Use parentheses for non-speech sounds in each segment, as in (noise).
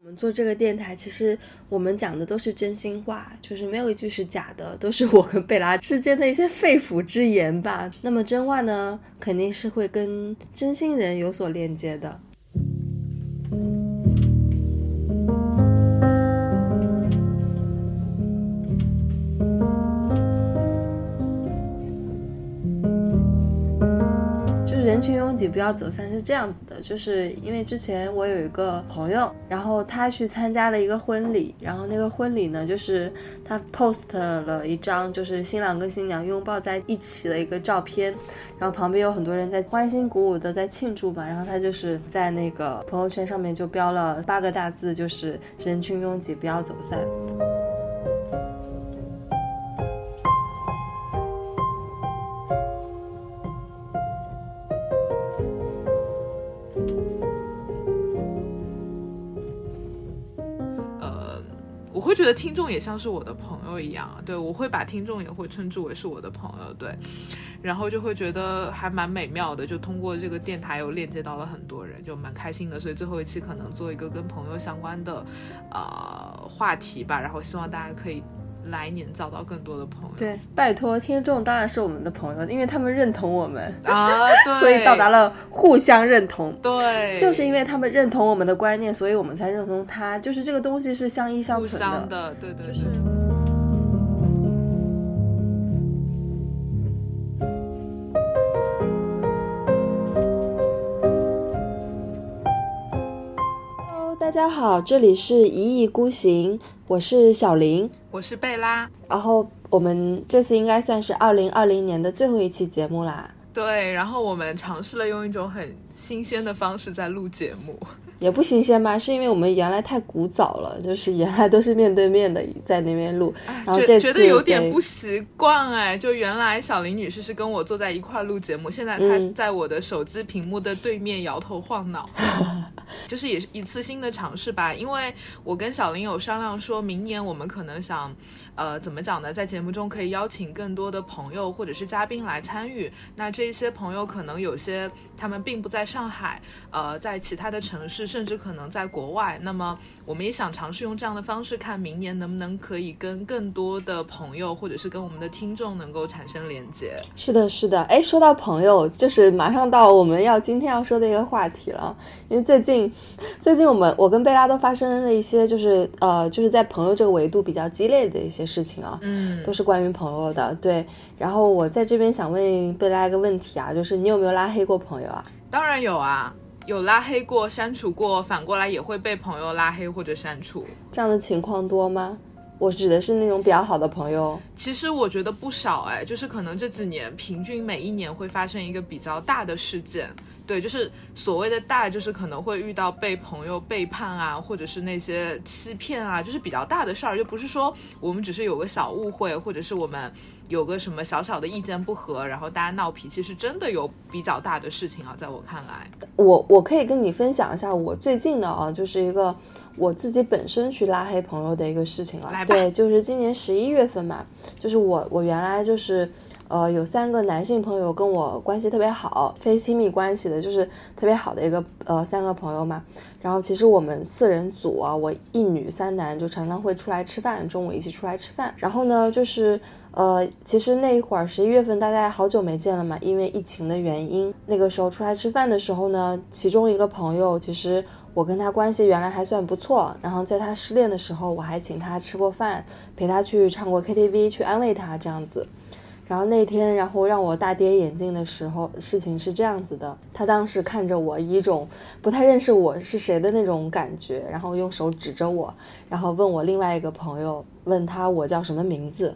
我们做这个电台，其实我们讲的都是真心话，就是没有一句是假的，都是我跟贝拉之间的一些肺腑之言吧。那么真话呢，肯定是会跟真心人有所链接的。人群拥挤，不要走散是这样子的，就是因为之前我有一个朋友，然后他去参加了一个婚礼，然后那个婚礼呢，就是他 post 了一张就是新郎跟新娘拥抱在一起的一个照片，然后旁边有很多人在欢欣鼓舞的在庆祝嘛，然后他就是在那个朋友圈上面就标了八个大字，就是人群拥挤，不要走散。会觉得听众也像是我的朋友一样，对我会把听众也会称之为是我的朋友，对，然后就会觉得还蛮美妙的，就通过这个电台又链接到了很多人，就蛮开心的。所以最后一期可能做一个跟朋友相关的呃话题吧，然后希望大家可以。来年找到更多的朋友，对，拜托听众当然是我们的朋友，因为他们认同我们啊，(laughs) 所以到达了互相认同。对，就是因为他们认同我们的观念，所以我们才认同他。就是这个东西是相依相存的，对对。就是。Hello，大家好，这里是一意孤行。我是小林，我是贝拉，然后我们这次应该算是二零二零年的最后一期节目啦。对，然后我们尝试了用一种很新鲜的方式在录节目。也不新鲜吧，是因为我们原来太古早了，就是原来都是面对面的在那边录，然后这觉得有点不习惯哎。就原来小林女士是跟我坐在一块录节目，现在她在我的手机屏幕的对面摇头晃脑，(laughs) 就是也是一次新的尝试吧。因为我跟小林有商量，说明年我们可能想。呃，怎么讲呢？在节目中可以邀请更多的朋友或者是嘉宾来参与。那这些朋友可能有些他们并不在上海，呃，在其他的城市，甚至可能在国外。那么我们也想尝试用这样的方式，看明年能不能可以跟更多的朋友或者是跟我们的听众能够产生连接。是的，是的。哎，说到朋友，就是马上到我们要今天要说的一个话题了。因为最近，最近我们我跟贝拉都发生了一些，就是呃，就是在朋友这个维度比较激烈的一些。事情啊，嗯，都是关于朋友的，对。然后我在这边想问贝拉一个问题啊，就是你有没有拉黑过朋友啊？当然有啊，有拉黑过、删除过，反过来也会被朋友拉黑或者删除。这样的情况多吗？我指的是那种比较好的朋友。其实我觉得不少哎，就是可能这几年平均每一年会发生一个比较大的事件。对，就是所谓的大，就是可能会遇到被朋友背叛啊，或者是那些欺骗啊，就是比较大的事儿，就不是说我们只是有个小误会，或者是我们有个什么小小的意见不合，然后大家闹脾气，是真的有比较大的事情啊，在我看来，我我可以跟你分享一下我最近的啊，就是一个我自己本身去拉黑朋友的一个事情了。来吧。对，就是今年十一月份嘛，就是我我原来就是。呃，有三个男性朋友跟我关系特别好，非亲密关系的，就是特别好的一个呃三个朋友嘛。然后其实我们四人组啊，我一女三男，就常常会出来吃饭，中午一起出来吃饭。然后呢，就是呃，其实那一会儿十一月份大家好久没见了嘛，因为疫情的原因，那个时候出来吃饭的时候呢，其中一个朋友其实我跟他关系原来还算不错，然后在他失恋的时候，我还请他吃过饭，陪他去唱过 KTV，去安慰他这样子。然后那天，然后让我大跌眼镜的时候，事情是这样子的。他当时看着我，以一种不太认识我是谁的那种感觉，然后用手指着我，然后问我另外一个朋友，问他我叫什么名字，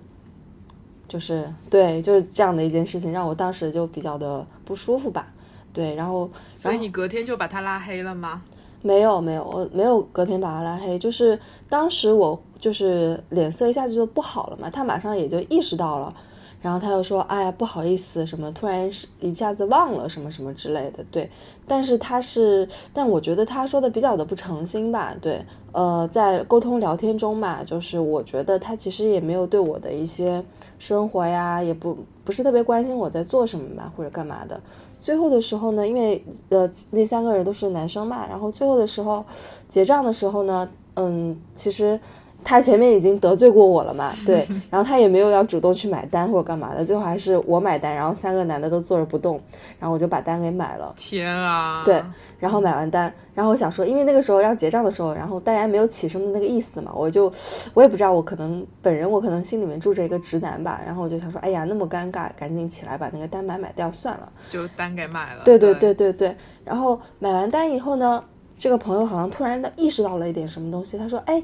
就是对，就是这样的一件事情，让我当时就比较的不舒服吧。对，然后所以你隔天就把他拉黑了吗？没有，没有，我没有隔天把他拉黑，就是当时我就是脸色一下子就不好了嘛，他马上也就意识到了。然后他又说：“哎呀，不好意思，什么突然一下子忘了什么什么之类的。”对，但是他是，但我觉得他说的比较的不诚心吧。对，呃，在沟通聊天中嘛，就是我觉得他其实也没有对我的一些生活呀，也不不是特别关心我在做什么吧，或者干嘛的。最后的时候呢，因为呃那三个人都是男生嘛，然后最后的时候结账的时候呢，嗯，其实。他前面已经得罪过我了嘛？(laughs) 对，然后他也没有要主动去买单或者干嘛的，最后还是我买单，然后三个男的都坐着不动，然后我就把单给买了。天啊！对，然后买完单，然后我想说，因为那个时候要结账的时候，然后大家没有起身的那个意思嘛，我就我也不知道，我可能本人我可能心里面住着一个直男吧，然后我就想说，哎呀，那么尴尬，赶紧起来把那个单买买掉算了，就单给买了。对对对对对，然后买完单以后呢，这个朋友好像突然的意识到了一点什么东西，他说，哎。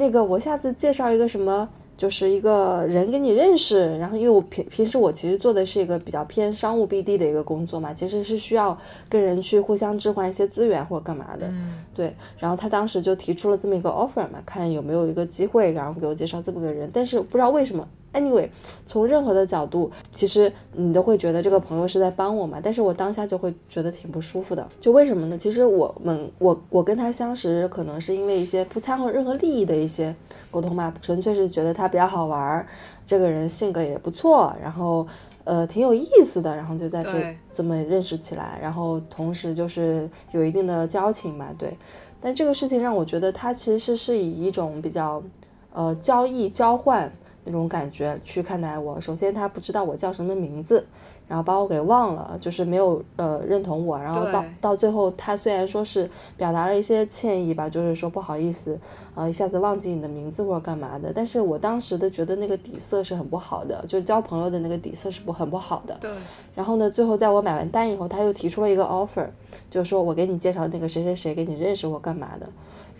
那个，我下次介绍一个什么，就是一个人给你认识。然后，因为我平平时我其实做的是一个比较偏商务 BD 的一个工作嘛，其实是需要跟人去互相置换一些资源或者干嘛的。嗯，对。然后他当时就提出了这么一个 offer 嘛，看有没有一个机会，然后给我介绍这么个人。但是不知道为什么。Anyway，从任何的角度，其实你都会觉得这个朋友是在帮我嘛。但是我当下就会觉得挺不舒服的。就为什么呢？其实我们我我跟他相识，可能是因为一些不掺和任何利益的一些沟通嘛，纯粹是觉得他比较好玩儿，这个人性格也不错，然后呃挺有意思的，然后就在这这么认识起来，然后同时就是有一定的交情嘛。对，但这个事情让我觉得他其实是以一种比较呃交易交换。那种感觉去看待我，首先他不知道我叫什么名字，然后把我给忘了，就是没有呃认同我，然后到到最后他虽然说是表达了一些歉意吧，就是说不好意思，呃一下子忘记你的名字或者干嘛的，但是我当时的觉得那个底色是很不好的，就是交朋友的那个底色是不很不好的。对。然后呢，最后在我买完单以后，他又提出了一个 offer，就是说我给你介绍那个谁谁谁给你认识或干嘛的。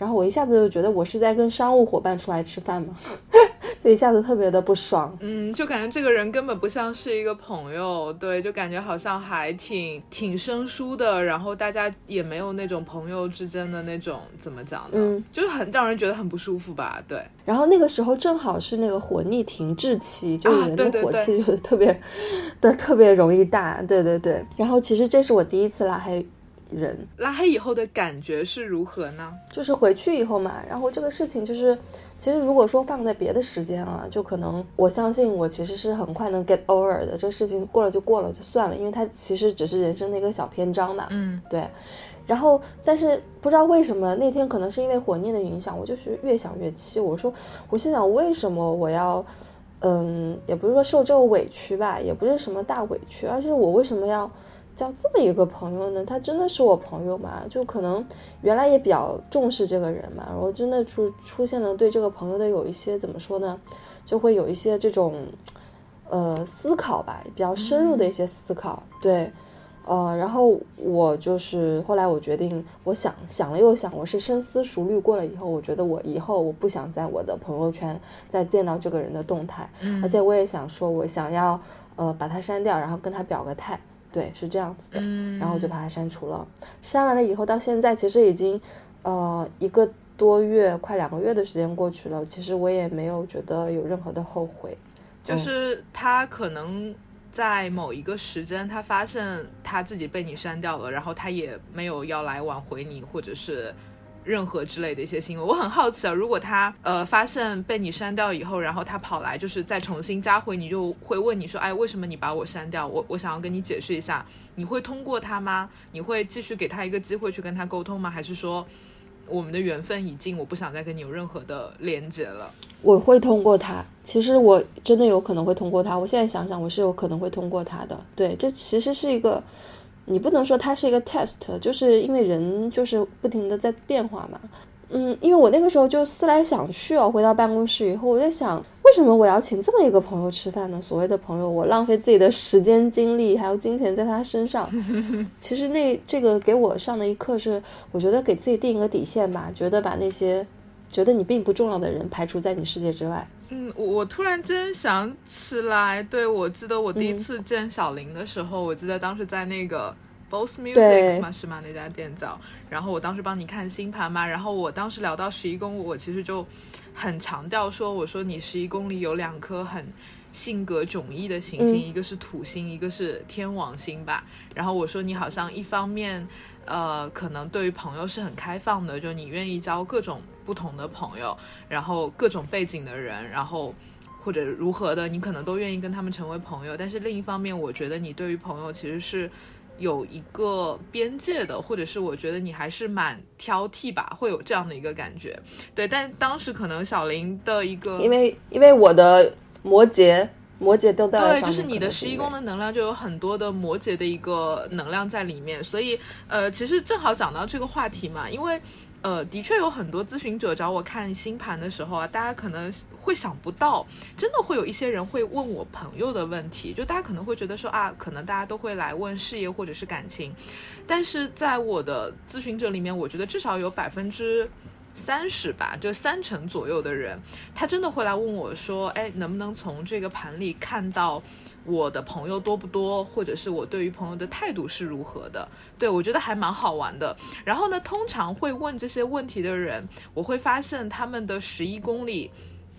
然后我一下子就觉得我是在跟商务伙伴出来吃饭嘛，(laughs) 就一下子特别的不爽。嗯，就感觉这个人根本不像是一个朋友，对，就感觉好像还挺挺生疏的。然后大家也没有那种朋友之间的那种怎么讲呢？嗯，就是很让人觉得很不舒服吧。对。然后那个时候正好是那个火逆停滞期，就人的火气就是特别 (laughs) 的特别容易大。对对对。然后其实这是我第一次拉黑。人拉黑以后的感觉是如何呢？就是回去以后嘛，然后这个事情就是，其实如果说放在别的时间啊，就可能我相信我其实是很快能 get over 的，这个事情过了就过了就算了，因为它其实只是人生的一个小篇章嘛。嗯，对。然后，但是不知道为什么那天可能是因为火念的影响，我就是越想越气。我说，我心想为什么我要，嗯，也不是说受这个委屈吧，也不是什么大委屈，而是我为什么要。交这么一个朋友呢，他真的是我朋友吗？就可能原来也比较重视这个人嘛，然后真的出出现了对这个朋友的有一些怎么说呢，就会有一些这种呃思考吧，比较深入的一些思考。对，呃，然后我就是后来我决定，我想想了又想，我是深思熟虑过了以后，我觉得我以后我不想在我的朋友圈再见到这个人的动态，而且我也想说，我想要呃把他删掉，然后跟他表个态。对，是这样子的，然后我就把它删除了。删完了以后，到现在其实已经，呃，一个多月，快两个月的时间过去了。其实我也没有觉得有任何的后悔。就是他可能在某一个时间，他发现他自己被你删掉了，然后他也没有要来挽回你，或者是。任何之类的一些行为，我很好奇啊。如果他呃发现被你删掉以后，然后他跑来就是再重新加回你，就会问你说，哎，为什么你把我删掉？我我想要跟你解释一下。你会通过他吗？你会继续给他一个机会去跟他沟通吗？还是说我们的缘分已尽，我不想再跟你有任何的连接了？我会通过他。其实我真的有可能会通过他。我现在想想，我是有可能会通过他的。对，这其实是一个。你不能说它是一个 test，就是因为人就是不停的在变化嘛。嗯，因为我那个时候就思来想去哦，回到办公室以后，我在想，为什么我要请这么一个朋友吃饭呢？所谓的朋友，我浪费自己的时间、精力还有金钱在他身上。(laughs) 其实那这个给我上的一课是，我觉得给自己定一个底线吧，觉得把那些觉得你并不重要的人排除在你世界之外。嗯，我我突然间想起来，对我记得我第一次见小林的时候，我记得当时在那个 Boss Music 嘛是吗？那家店叫，然后我当时帮你看星盘嘛，然后我当时聊到十一宫，我其实就很强调说，我说你十一宫里有两颗很性格迥异的行星，一个是土星，一个是天王星吧，然后我说你好像一方面。呃，可能对于朋友是很开放的，就你愿意交各种不同的朋友，然后各种背景的人，然后或者如何的，你可能都愿意跟他们成为朋友。但是另一方面，我觉得你对于朋友其实是有一个边界的，或者是我觉得你还是蛮挑剔吧，会有这样的一个感觉。对，但当时可能小林的一个，因为因为我的摩羯。摩羯都带对，就是你的十一宫的能量就有很多的摩羯的一个能量在里面，所以呃，其实正好讲到这个话题嘛，因为呃，的确有很多咨询者找我看星盘的时候啊，大家可能会想不到，真的会有一些人会问我朋友的问题，就大家可能会觉得说啊，可能大家都会来问事业或者是感情，但是在我的咨询者里面，我觉得至少有百分之。三十吧，就三成左右的人，他真的会来问我说：“哎，能不能从这个盘里看到我的朋友多不多，或者是我对于朋友的态度是如何的？”对我觉得还蛮好玩的。然后呢，通常会问这些问题的人，我会发现他们的十一公里。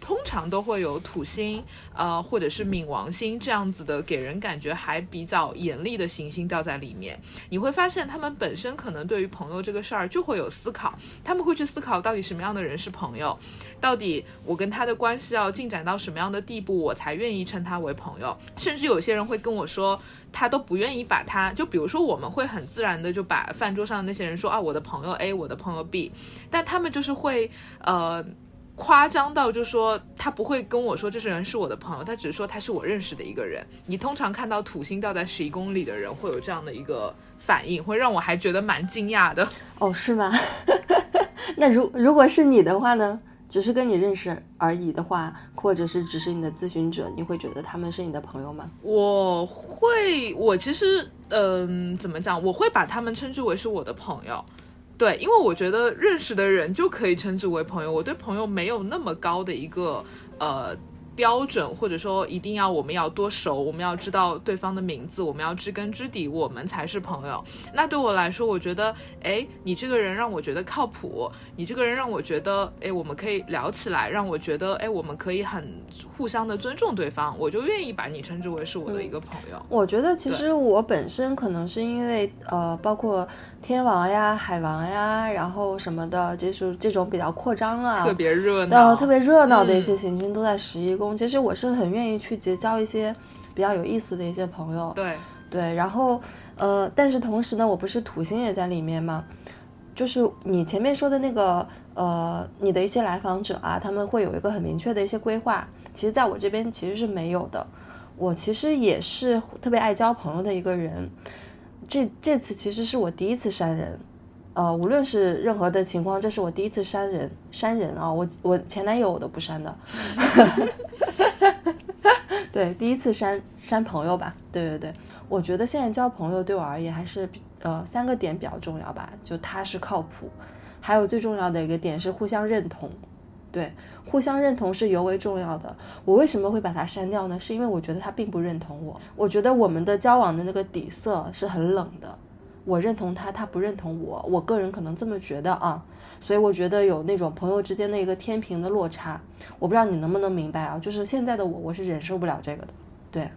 通常都会有土星，呃，或者是冥王星这样子的，给人感觉还比较严厉的行星掉在里面。你会发现，他们本身可能对于朋友这个事儿就会有思考，他们会去思考到底什么样的人是朋友，到底我跟他的关系要进展到什么样的地步，我才愿意称他为朋友。甚至有些人会跟我说，他都不愿意把他，就比如说我们会很自然的就把饭桌上的那些人说啊，我的朋友 A，我的朋友 B，但他们就是会，呃。夸张到就说他不会跟我说这是人是我的朋友，他只是说他是我认识的一个人。你通常看到土星掉在十一公里的人会有这样的一个反应，会让我还觉得蛮惊讶的。哦，是吗？(laughs) 那如如果是你的话呢？只是跟你认识而已的话，或者是只是你的咨询者，你会觉得他们是你的朋友吗？我会，我其实嗯，怎么讲？我会把他们称之为是我的朋友。对，因为我觉得认识的人就可以称之为朋友，我对朋友没有那么高的一个呃。标准，或者说一定要我们要多熟，我们要知道对方的名字，我们要知根知底，我们才是朋友。那对我来说，我觉得，哎，你这个人让我觉得靠谱，你这个人让我觉得，哎，我们可以聊起来，让我觉得，哎，我们可以很互相的尊重对方，我就愿意把你称之为是我的一个朋友。我觉得其实我本身可能是因为，呃，包括天王呀、海王呀，然后什么的，就是这种比较扩张啊，特别热闹、特别热闹的一些行星都在十一宫。其实我是很愿意去结交一些比较有意思的一些朋友，对对，然后呃，但是同时呢，我不是土星也在里面吗？就是你前面说的那个呃，你的一些来访者啊，他们会有一个很明确的一些规划，其实在我这边其实是没有的。我其实也是特别爱交朋友的一个人，这这次其实是我第一次删人。呃，无论是任何的情况，这是我第一次删人删人啊！我我前男友我都不删的，(laughs) 对，第一次删删朋友吧。对对对，我觉得现在交朋友对我而言还是呃三个点比较重要吧，就踏实靠谱，还有最重要的一个点是互相认同，对，互相认同是尤为重要的。我为什么会把它删掉呢？是因为我觉得他并不认同我，我觉得我们的交往的那个底色是很冷的。我认同他，他不认同我，我个人可能这么觉得啊，所以我觉得有那种朋友之间的一个天平的落差，我不知道你能不能明白啊，就是现在的我，我是忍受不了这个的，对。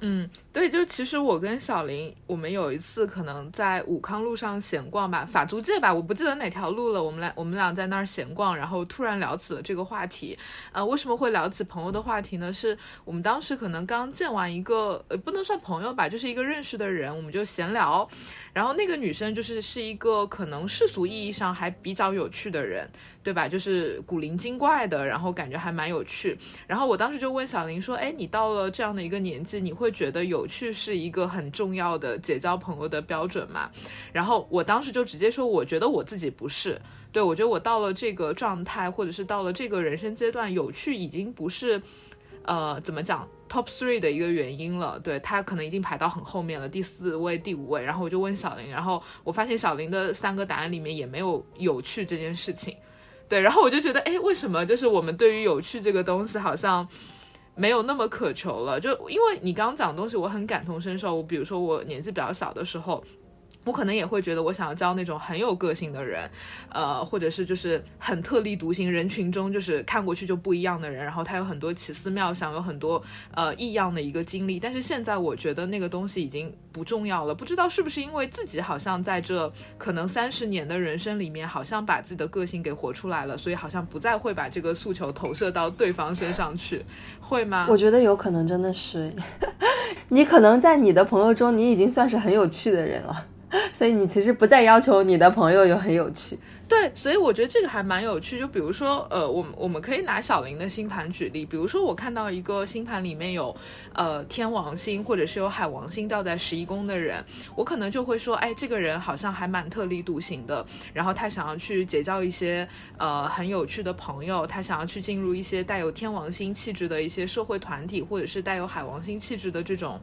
嗯，对，就其实我跟小林，我们有一次可能在武康路上闲逛吧，法租界吧，我不记得哪条路了。我们俩我们俩在那儿闲逛，然后突然聊起了这个话题。呃，为什么会聊起朋友的话题呢？是我们当时可能刚见完一个，呃，不能算朋友吧，就是一个认识的人，我们就闲聊。然后那个女生就是是一个可能世俗意义上还比较有趣的人。对吧？就是古灵精怪的，然后感觉还蛮有趣。然后我当时就问小林说：“哎，你到了这样的一个年纪，你会觉得有有趣是一个很重要的结交朋友的标准嘛？”然后我当时就直接说：“我觉得我自己不是。对我觉得我到了这个状态，或者是到了这个人生阶段，有趣已经不是，呃，怎么讲 top three 的一个原因了。对他可能已经排到很后面了，第四位、第五位。然后我就问小林，然后我发现小林的三个答案里面也没有有趣这件事情。”对，然后我就觉得，哎，为什么就是我们对于有趣这个东西好像没有那么渴求了？就因为你刚刚讲的东西，我很感同身受。我比如说，我年纪比较小的时候。我可能也会觉得，我想要交那种很有个性的人，呃，或者是就是很特立独行，人群中就是看过去就不一样的人，然后他有很多奇思妙想，有很多呃异样的一个经历。但是现在我觉得那个东西已经不重要了，不知道是不是因为自己好像在这可能三十年的人生里面，好像把自己的个性给活出来了，所以好像不再会把这个诉求投射到对方身上去，会吗？我觉得有可能真的是，(laughs) 你可能在你的朋友中，你已经算是很有趣的人了，(laughs) 所以你其实不再要求你的朋友有很有趣。对，所以我觉得这个还蛮有趣。就比如说，呃，我们我们可以拿小林的星盘举例。比如说，我看到一个星盘里面有，呃，天王星或者是有海王星掉在十一宫的人，我可能就会说，哎，这个人好像还蛮特立独行的。然后他想要去结交一些呃很有趣的朋友，他想要去进入一些带有天王星气质的一些社会团体，或者是带有海王星气质的这种。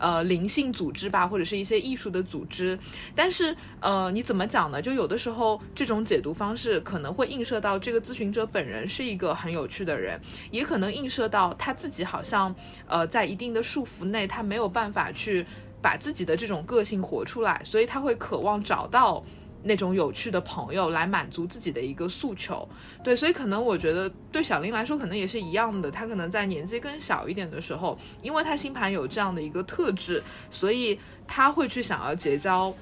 呃，灵性组织吧，或者是一些艺术的组织，但是呃，你怎么讲呢？就有的时候这种解读方式可能会映射到这个咨询者本人是一个很有趣的人，也可能映射到他自己好像呃在一定的束缚内，他没有办法去把自己的这种个性活出来，所以他会渴望找到。那种有趣的朋友来满足自己的一个诉求，对，所以可能我觉得对小林来说可能也是一样的，他可能在年纪更小一点的时候，因为他星盘有这样的一个特质，所以他会去想要结交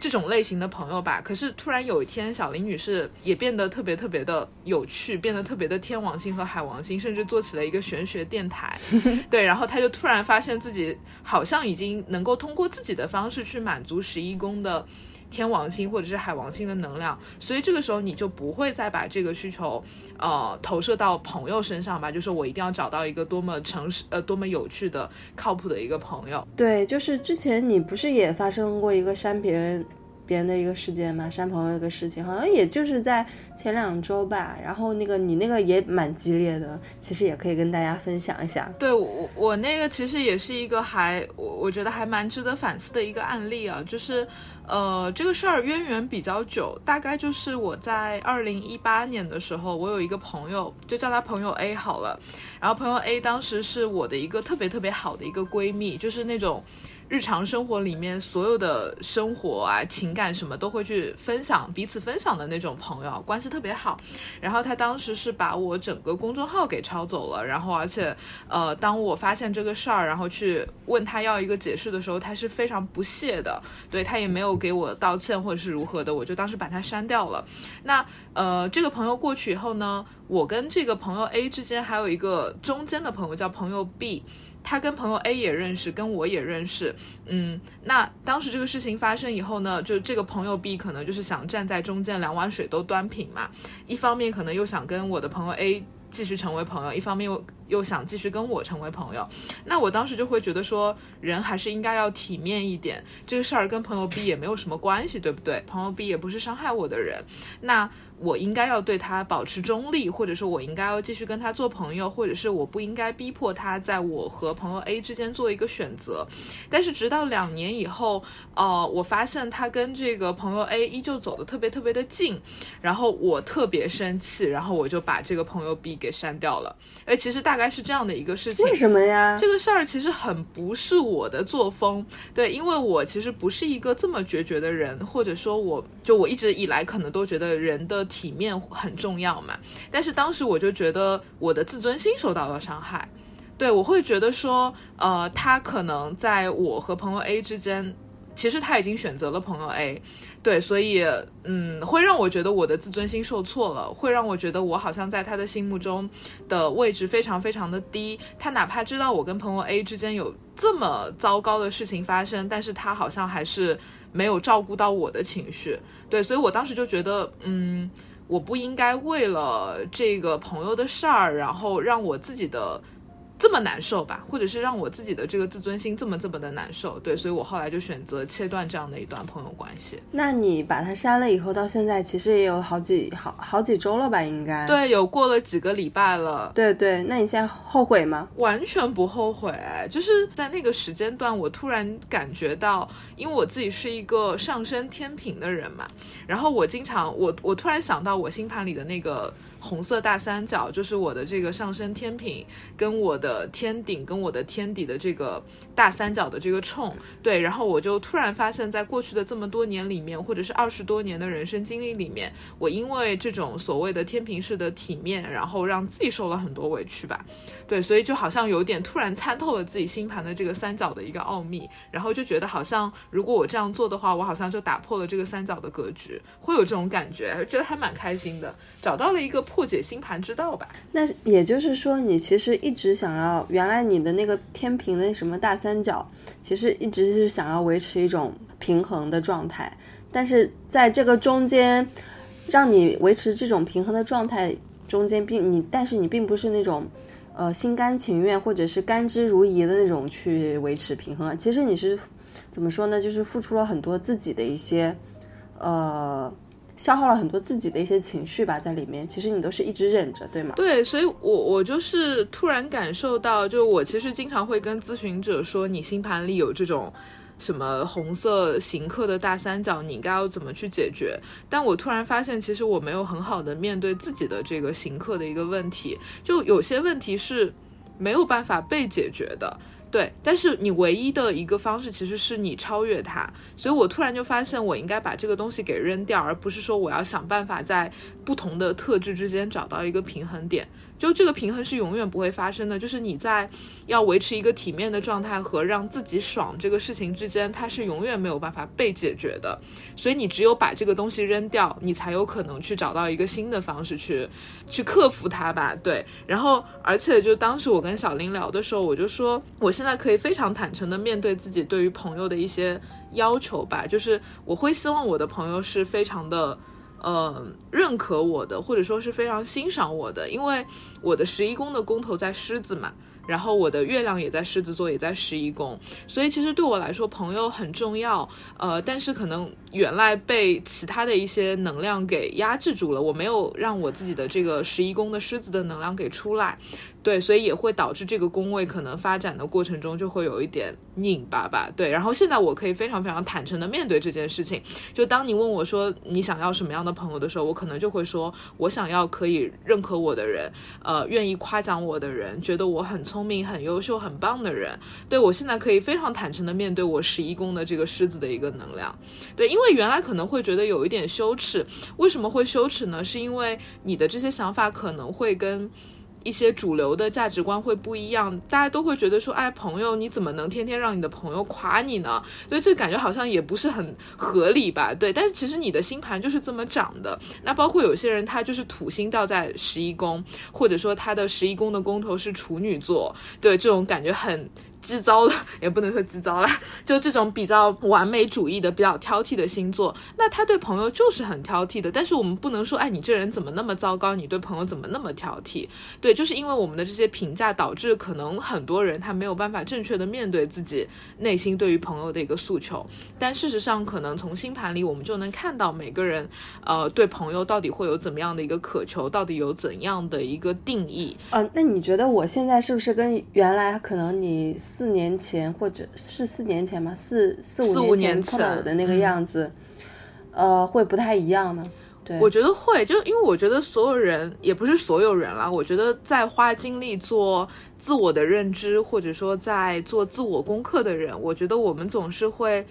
这种类型的朋友吧。可是突然有一天，小林女士也变得特别特别的有趣，变得特别的天王星和海王星，甚至做起了一个玄学电台，(laughs) 对，然后他就突然发现自己好像已经能够通过自己的方式去满足十一宫的。天王星或者是海王星的能量，所以这个时候你就不会再把这个需求，呃，投射到朋友身上吧？就是我一定要找到一个多么诚实、呃，多么有趣的、靠谱的一个朋友。对，就是之前你不是也发生过一个删别人、别人的一个事件吗？删朋友一个事情，好像也就是在前两周吧。然后那个你那个也蛮激烈的，其实也可以跟大家分享一下。对我，我那个其实也是一个还我我觉得还蛮值得反思的一个案例啊，就是。呃，这个事儿渊源比较久，大概就是我在二零一八年的时候，我有一个朋友，就叫她朋友 A 好了。然后朋友 A 当时是我的一个特别特别好的一个闺蜜，就是那种。日常生活里面所有的生活啊、情感什么都会去分享，彼此分享的那种朋友，关系特别好。然后他当时是把我整个公众号给抄走了，然后而且，呃，当我发现这个事儿，然后去问他要一个解释的时候，他是非常不屑的，对他也没有给我道歉或者是如何的，我就当时把他删掉了。那呃，这个朋友过去以后呢，我跟这个朋友 A 之间还有一个中间的朋友叫朋友 B。他跟朋友 A 也认识，跟我也认识，嗯，那当时这个事情发生以后呢，就这个朋友 B 可能就是想站在中间，两碗水都端平嘛，一方面可能又想跟我的朋友 A 继续成为朋友，一方面又又想继续跟我成为朋友，那我当时就会觉得说，人还是应该要体面一点，这个事儿跟朋友 B 也没有什么关系，对不对？朋友 B 也不是伤害我的人，那。我应该要对他保持中立，或者说我应该要继续跟他做朋友，或者是我不应该逼迫他在我和朋友 A 之间做一个选择。但是直到两年以后，呃，我发现他跟这个朋友 A 依旧走得特别特别的近，然后我特别生气，然后我就把这个朋友 B 给删掉了。哎，其实大概是这样的一个事情。为什么呀？这个事儿其实很不是我的作风，对，因为我其实不是一个这么决绝的人，或者说我就我一直以来可能都觉得人的。体面很重要嘛，但是当时我就觉得我的自尊心受到了伤害，对我会觉得说，呃，他可能在我和朋友 A 之间，其实他已经选择了朋友 A，对，所以嗯，会让我觉得我的自尊心受挫了，会让我觉得我好像在他的心目中的位置非常非常的低，他哪怕知道我跟朋友 A 之间有这么糟糕的事情发生，但是他好像还是。没有照顾到我的情绪，对，所以我当时就觉得，嗯，我不应该为了这个朋友的事儿，然后让我自己的。这么难受吧，或者是让我自己的这个自尊心这么这么的难受，对，所以我后来就选择切断这样的一段朋友关系。那你把他删了以后，到现在其实也有好几好好几周了吧？应该对，有过了几个礼拜了。对对，那你现在后悔吗？完全不后悔，就是在那个时间段，我突然感觉到，因为我自己是一个上升天平的人嘛，然后我经常我我突然想到我星盘里的那个。红色大三角就是我的这个上升天平，跟我的天顶跟我的天底的这个大三角的这个冲，对，然后我就突然发现，在过去的这么多年里面，或者是二十多年的人生经历里面，我因为这种所谓的天平式的体面，然后让自己受了很多委屈吧，对，所以就好像有点突然参透了自己星盘的这个三角的一个奥秘，然后就觉得好像如果我这样做的话，我好像就打破了这个三角的格局，会有这种感觉，觉得还蛮开心的，找到了一个。破解星盘之道吧。那也就是说，你其实一直想要原来你的那个天平的什么大三角，其实一直是想要维持一种平衡的状态，但是在这个中间，让你维持这种平衡的状态中间，并你但是你并不是那种呃心甘情愿或者是甘之如饴的那种去维持平衡，其实你是怎么说呢？就是付出了很多自己的一些呃。消耗了很多自己的一些情绪吧，在里面，其实你都是一直忍着，对吗？对，所以我我就是突然感受到，就我其实经常会跟咨询者说，你星盘里有这种什么红色行克的大三角，你应该要怎么去解决？但我突然发现，其实我没有很好的面对自己的这个行克的一个问题，就有些问题是没有办法被解决的。对，但是你唯一的一个方式其实是你超越它，所以我突然就发现我应该把这个东西给扔掉，而不是说我要想办法在不同的特质之间找到一个平衡点。就这个平衡是永远不会发生的，就是你在要维持一个体面的状态和让自己爽这个事情之间，它是永远没有办法被解决的。所以你只有把这个东西扔掉，你才有可能去找到一个新的方式去去克服它吧。对，然后而且就当时我跟小林聊的时候，我就说我现在可以非常坦诚的面对自己对于朋友的一些要求吧，就是我会希望我的朋友是非常的。呃，认可我的，或者说是非常欣赏我的，因为我的十一宫的宫头在狮子嘛，然后我的月亮也在狮子座，也在十一宫，所以其实对我来说，朋友很重要。呃，但是可能原来被其他的一些能量给压制住了，我没有让我自己的这个十一宫的狮子的能量给出来。对，所以也会导致这个宫位可能发展的过程中就会有一点拧巴吧。对，然后现在我可以非常非常坦诚的面对这件事情。就当你问我说你想要什么样的朋友的时候，我可能就会说我想要可以认可我的人，呃，愿意夸奖我的人，觉得我很聪明、很优秀、很棒的人。对我现在可以非常坦诚的面对我十一宫的这个狮子的一个能量。对，因为原来可能会觉得有一点羞耻，为什么会羞耻呢？是因为你的这些想法可能会跟。一些主流的价值观会不一样，大家都会觉得说，哎，朋友你怎么能天天让你的朋友夸你呢？所以这感觉好像也不是很合理吧？对，但是其实你的星盘就是这么长的。那包括有些人他就是土星掉在十一宫，或者说他的十一宫的宫头是处女座，对，这种感觉很。急躁的也不能说急躁了，(laughs) 就这种比较完美主义的、比较挑剔的星座，那他对朋友就是很挑剔的。但是我们不能说，哎，你这人怎么那么糟糕？你对朋友怎么那么挑剔？对，就是因为我们的这些评价，导致可能很多人他没有办法正确的面对自己内心对于朋友的一个诉求。但事实上，可能从星盘里我们就能看到每个人，呃，对朋友到底会有怎么样的一个渴求，到底有怎样的一个定义。呃，那你觉得我现在是不是跟原来可能你？四年前，或者是四年前吗？四四五年前碰到我的那个样子，呃，会不太一样吗？对，我觉得会，就因为我觉得所有人也不是所有人啦，我觉得在花精力做自我的认知，或者说在做自我功课的人，我觉得我们总是会。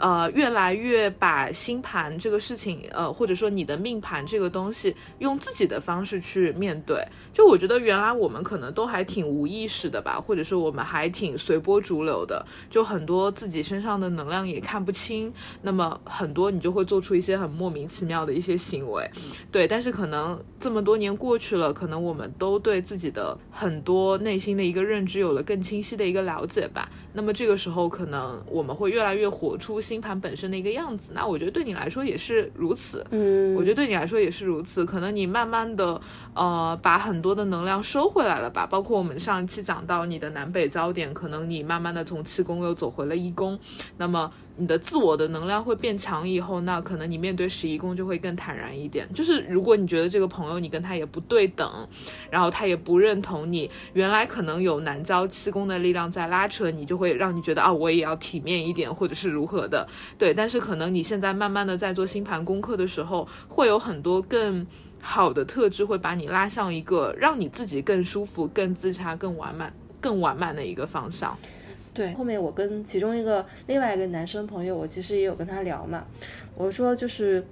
呃，越来越把星盘这个事情，呃，或者说你的命盘这个东西，用自己的方式去面对。就我觉得原来我们可能都还挺无意识的吧，或者说我们还挺随波逐流的，就很多自己身上的能量也看不清。那么很多你就会做出一些很莫名其妙的一些行为，对。但是可能这么多年过去了，可能我们都对自己的很多内心的一个认知有了更清晰的一个了解吧。那么这个时候，可能我们会越来越活出。星盘本身的一个样子，那我觉得对你来说也是如此。嗯，我觉得对你来说也是如此。可能你慢慢的，呃，把很多的能量收回来了吧。包括我们上一期讲到你的南北焦点，可能你慢慢的从七宫又走回了一宫。那么。你的自我的能量会变强以后，那可能你面对十一宫就会更坦然一点。就是如果你觉得这个朋友你跟他也不对等，然后他也不认同你，原来可能有南交七宫的力量在拉扯你，就会让你觉得啊，我也要体面一点，或者是如何的。对，但是可能你现在慢慢的在做星盘功课的时候，会有很多更好的特质会把你拉向一个让你自己更舒服、更自洽、更完满、更完满的一个方向。对，后面我跟其中一个另外一个男生朋友，我其实也有跟他聊嘛。我说就是，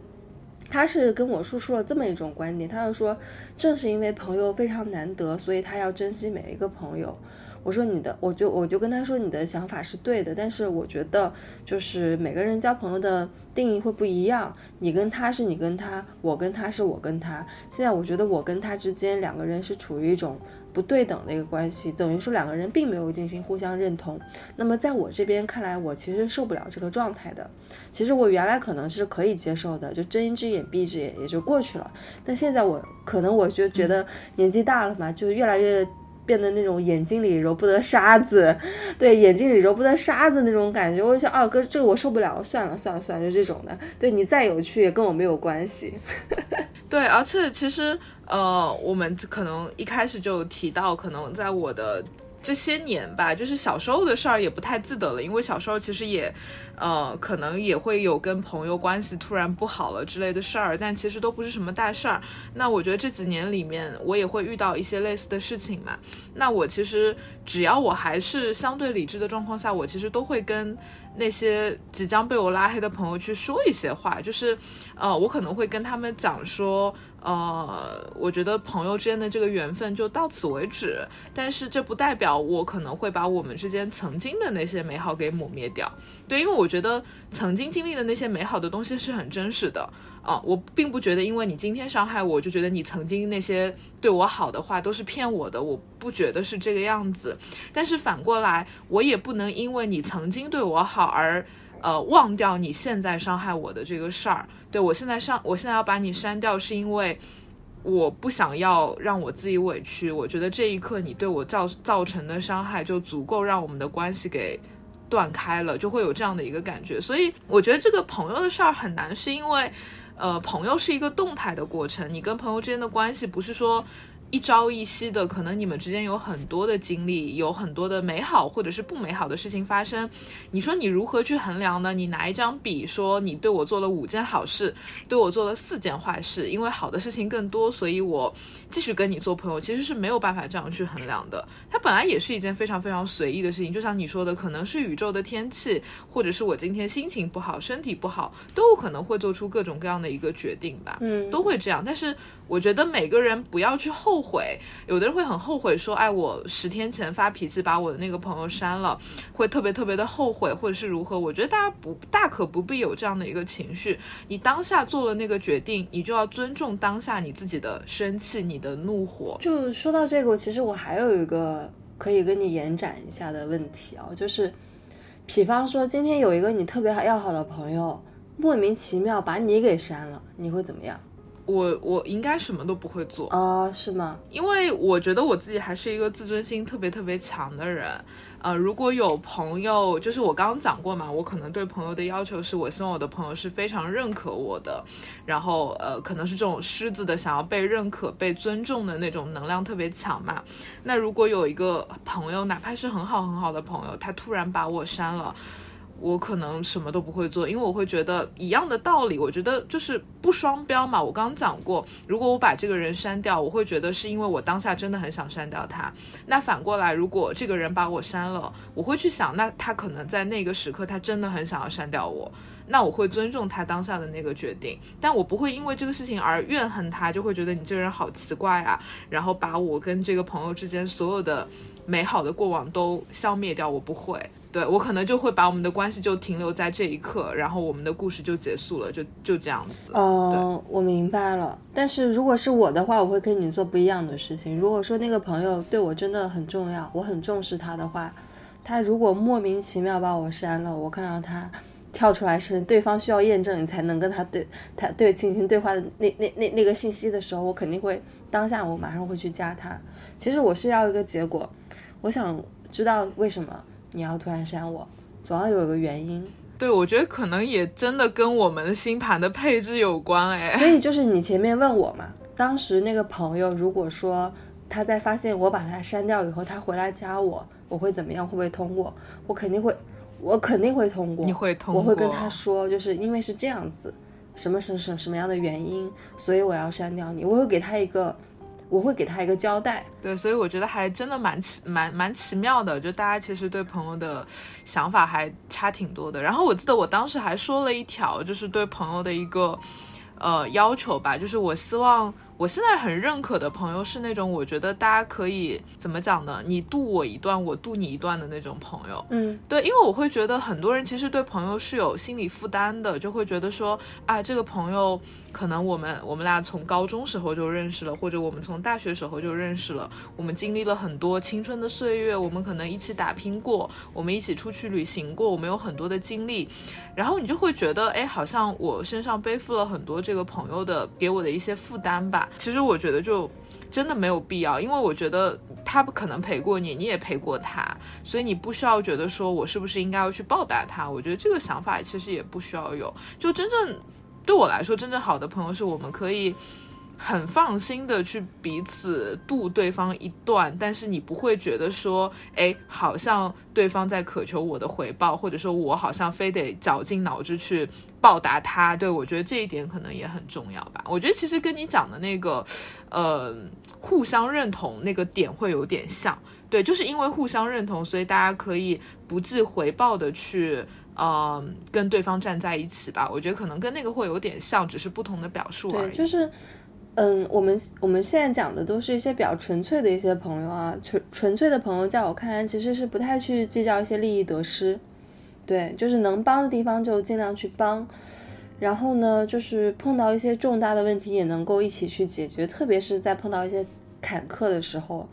他是跟我说出了这么一种观点，他就说，正是因为朋友非常难得，所以他要珍惜每一个朋友。我说你的，我就我就跟他说你的想法是对的，但是我觉得就是每个人交朋友的定义会不一样，你跟他是你跟他，我跟他是我跟他。现在我觉得我跟他之间两个人是处于一种不对等的一个关系，等于说两个人并没有进行互相认同。那么在我这边看来，我其实受不了这个状态的。其实我原来可能是可以接受的，就睁一只眼闭一只眼也就过去了。但现在我可能我就觉得年纪大了嘛，就越来越。变得那种眼睛里揉不得沙子，对，眼睛里揉不得沙子那种感觉，我就想，哦哥，这个我受不了，算了算了算了，就这种的。对你再有趣也跟我没有关系。(laughs) 对，而且其实，呃，我们可能一开始就提到，可能在我的。这些年吧，就是小时候的事儿也不太记得了，因为小时候其实也，呃，可能也会有跟朋友关系突然不好了之类的事儿，但其实都不是什么大事儿。那我觉得这几年里面，我也会遇到一些类似的事情嘛。那我其实只要我还是相对理智的状况下，我其实都会跟那些即将被我拉黑的朋友去说一些话，就是，呃，我可能会跟他们讲说。呃，我觉得朋友之间的这个缘分就到此为止，但是这不代表我可能会把我们之间曾经的那些美好给抹灭掉。对，因为我觉得曾经经历的那些美好的东西是很真实的啊，我并不觉得因为你今天伤害我，就觉得你曾经那些对我好的话都是骗我的，我不觉得是这个样子。但是反过来，我也不能因为你曾经对我好而。呃，忘掉你现在伤害我的这个事儿。对我现在上，我现在要把你删掉，是因为我不想要让我自己委屈。我觉得这一刻你对我造造成的伤害就足够让我们的关系给断开了，就会有这样的一个感觉。所以我觉得这个朋友的事儿很难，是因为呃，朋友是一个动态的过程，你跟朋友之间的关系不是说。一朝一夕的，可能你们之间有很多的经历，有很多的美好或者是不美好的事情发生。你说你如何去衡量呢？你拿一张笔说，你对我做了五件好事，对我做了四件坏事，因为好的事情更多，所以我继续跟你做朋友，其实是没有办法这样去衡量的。它本来也是一件非常非常随意的事情，就像你说的，可能是宇宙的天气，或者是我今天心情不好、身体不好，都有可能会做出各种各样的一个决定吧。嗯，都会这样。但是我觉得每个人不要去后。后悔，有的人会很后悔，说：“哎，我十天前发脾气把我的那个朋友删了，会特别特别的后悔，或者是如何？”我觉得大家不大可不必有这样的一个情绪。你当下做了那个决定，你就要尊重当下你自己的生气、你的怒火。就说到这个，其实我还有一个可以跟你延展一下的问题啊，就是，比方说今天有一个你特别要好的朋友，莫名其妙把你给删了，你会怎么样？我我应该什么都不会做啊？是吗？因为我觉得我自己还是一个自尊心特别特别强的人。呃，如果有朋友，就是我刚刚讲过嘛，我可能对朋友的要求是我希望我的朋友是非常认可我的，然后呃，可能是这种狮子的想要被认可、被尊重的那种能量特别强嘛。那如果有一个朋友，哪怕是很好很好的朋友，他突然把我删了。我可能什么都不会做，因为我会觉得一样的道理，我觉得就是不双标嘛。我刚讲过，如果我把这个人删掉，我会觉得是因为我当下真的很想删掉他。那反过来，如果这个人把我删了，我会去想，那他可能在那个时刻他真的很想要删掉我，那我会尊重他当下的那个决定，但我不会因为这个事情而怨恨他，就会觉得你这个人好奇怪啊，然后把我跟这个朋友之间所有的美好的过往都消灭掉。我不会。对我可能就会把我们的关系就停留在这一刻，然后我们的故事就结束了，就就这样子。哦，我明白了。但是如果是我的话，我会跟你做不一样的事情。如果说那个朋友对我真的很重要，我很重视他的话，他如果莫名其妙把我删了，我看到他跳出来是对方需要验证你才能跟他对他对进行对话的那那那那个信息的时候，我肯定会当下我马上会去加他。其实我是要一个结果，我想知道为什么。你要突然删我，总要有个原因。对，我觉得可能也真的跟我们星盘的配置有关哎。所以就是你前面问我嘛，当时那个朋友如果说他在发现我把他删掉以后，他回来加我，我会怎么样？会不会通过？我肯定会，我肯定会通过。你会通过？我会跟他说，就是因为是这样子，什么什什什么样的原因，所以我要删掉你。我会给他一个。我会给他一个交代，对，所以我觉得还真的蛮奇蛮蛮奇妙的，就大家其实对朋友的想法还差挺多的。然后我记得我当时还说了一条，就是对朋友的一个呃要求吧，就是我希望我现在很认可的朋友是那种我觉得大家可以怎么讲呢？你渡我一段，我渡你一段的那种朋友。嗯，对，因为我会觉得很多人其实对朋友是有心理负担的，就会觉得说啊，这个朋友可能我们我们俩从高中时候就认识了，或者我们从大学时候就认识了，我们经历了很多青春的岁月，我们可能一起打拼过，我们一起出去旅行过，我们有很多的经历，然后你就会觉得，哎，好像我身上背负了很多这个朋友的给我的一些负担吧。其实我觉得就真的没有必要，因为我觉得他不可能陪过你，你也陪过他，所以你不需要觉得说我是不是应该要去报答他。我觉得这个想法其实也不需要有。就真正对我来说，真正好的朋友是我们可以很放心的去彼此渡对方一段，但是你不会觉得说，哎，好像对方在渴求我的回报，或者说我好像非得绞尽脑汁去。报答他，对我觉得这一点可能也很重要吧。我觉得其实跟你讲的那个，呃，互相认同那个点会有点像。对，就是因为互相认同，所以大家可以不计回报的去，呃，跟对方站在一起吧。我觉得可能跟那个会有点像，只是不同的表述而已。对，就是，嗯，我们我们现在讲的都是一些比较纯粹的一些朋友啊，纯纯粹的朋友，在我看来其实是不太去计较一些利益得失。对，就是能帮的地方就尽量去帮，然后呢，就是碰到一些重大的问题也能够一起去解决，特别是在碰到一些坎坷的时候，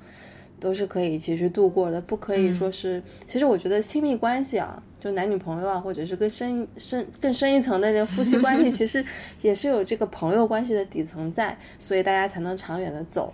都是可以一起去度过的。不可以说是，其实我觉得亲密关系啊，就男女朋友啊，或者是更深深更深一层的这个夫妻关系，(laughs) 其实也是有这个朋友关系的底层在，所以大家才能长远的走。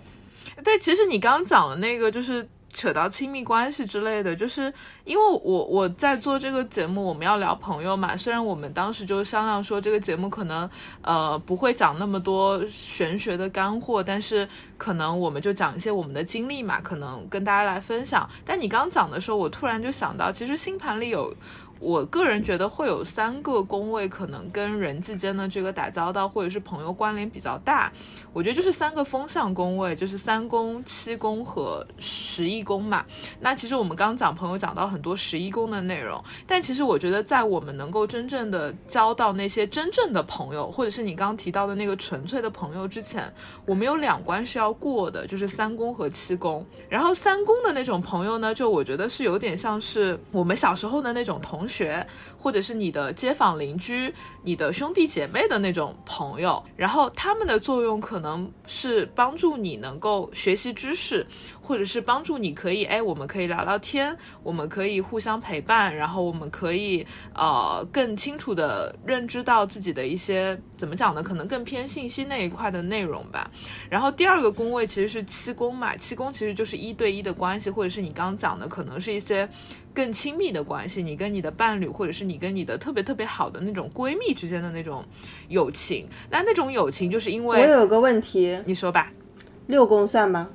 对，其实你刚刚讲的那个就是。扯到亲密关系之类的，就是因为我我在做这个节目，我们要聊朋友嘛。虽然我们当时就商量说这个节目可能呃不会讲那么多玄学的干货，但是可能我们就讲一些我们的经历嘛，可能跟大家来分享。但你刚讲的时候，我突然就想到，其实星盘里有。我个人觉得会有三个宫位可能跟人际间的这个打交道或者是朋友关联比较大，我觉得就是三个风向宫位，就是三宫、七宫和十一宫嘛。那其实我们刚讲朋友讲到很多十一宫的内容，但其实我觉得在我们能够真正的交到那些真正的朋友，或者是你刚刚提到的那个纯粹的朋友之前，我们有两关是要过的，就是三宫和七宫。然后三宫的那种朋友呢，就我觉得是有点像是我们小时候的那种同学。或者是你的街坊邻居、你的兄弟姐妹的那种朋友，然后他们的作用可能是帮助你能够学习知识。或者是帮助你，可以哎，我们可以聊聊天，我们可以互相陪伴，然后我们可以呃更清楚的认知到自己的一些怎么讲呢？可能更偏信息那一块的内容吧。然后第二个宫位其实是七宫嘛，七宫其实就是一对一的关系，或者是你刚讲的可能是一些更亲密的关系，你跟你的伴侣，或者是你跟你的特别特别好的那种闺蜜之间的那种友情。那那种友情就是因为我有个问题，你说吧，六宫算吗？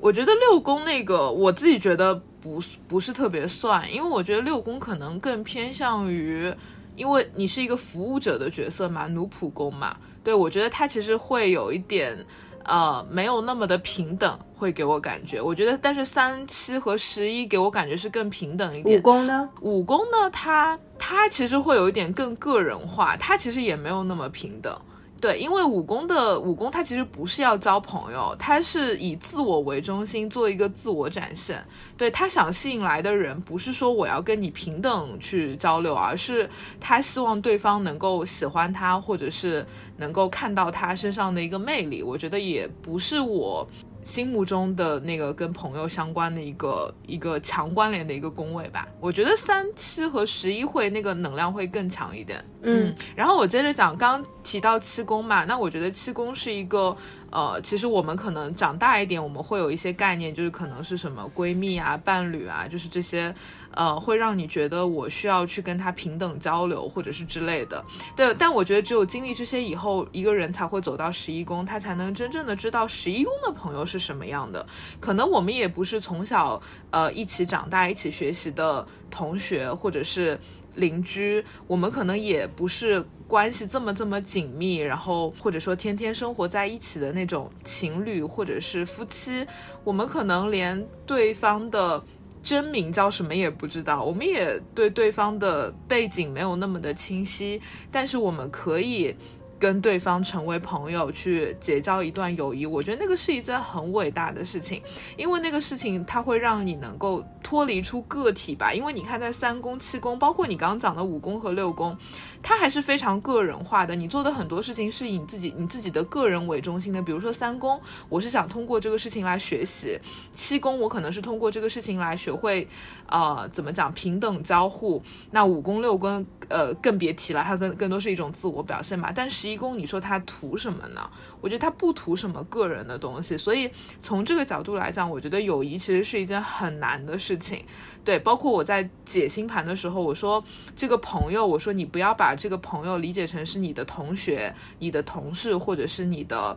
我觉得六宫那个，我自己觉得不不是特别算，因为我觉得六宫可能更偏向于，因为你是一个服务者的角色嘛，奴仆宫嘛，对我觉得他其实会有一点，呃，没有那么的平等，会给我感觉。我觉得，但是三七和十一给我感觉是更平等一点。武功呢？武功呢？它它其实会有一点更个人化，它其实也没有那么平等。对，因为武功的武功，他其实不是要交朋友，他是以自我为中心做一个自我展现。对他想吸引来的人，不是说我要跟你平等去交流，而是他希望对方能够喜欢他，或者是能够看到他身上的一个魅力。我觉得也不是我。心目中的那个跟朋友相关的一个一个强关联的一个宫位吧，我觉得三七和十一会那个能量会更强一点。嗯，然后我接着讲，刚提到七宫嘛，那我觉得七宫是一个。呃，其实我们可能长大一点，我们会有一些概念，就是可能是什么闺蜜啊、伴侣啊，就是这些，呃，会让你觉得我需要去跟他平等交流，或者是之类的。对，但我觉得只有经历这些以后，一个人才会走到十一宫，他才能真正的知道十一宫的朋友是什么样的。可能我们也不是从小呃一起长大、一起学习的同学，或者是。邻居，我们可能也不是关系这么这么紧密，然后或者说天天生活在一起的那种情侣或者是夫妻，我们可能连对方的真名叫什么也不知道，我们也对对方的背景没有那么的清晰，但是我们可以跟对方成为朋友，去结交一段友谊，我觉得那个是一件很伟大的事情，因为那个事情它会让你能够脱离出个体吧。因为你看，在三宫、七宫，包括你刚刚讲的五宫和六宫，它还是非常个人化的。你做的很多事情是以你自己、你自己的个人为中心的。比如说三宫，我是想通过这个事情来学习；七宫，我可能是通过这个事情来学会，呃，怎么讲平等交互。那五宫、六宫，呃，更别提了，它更更多是一种自我表现嘛。但十一宫，你说它图什么呢？我觉得它不图什么个人的东西。所以从这个角度来讲，我觉得友谊其实是一件很难的事情。对，包括我在解星盘的时候，我说这个朋友，我说你不要把这个朋友理解成是你的同学、你的同事或者是你的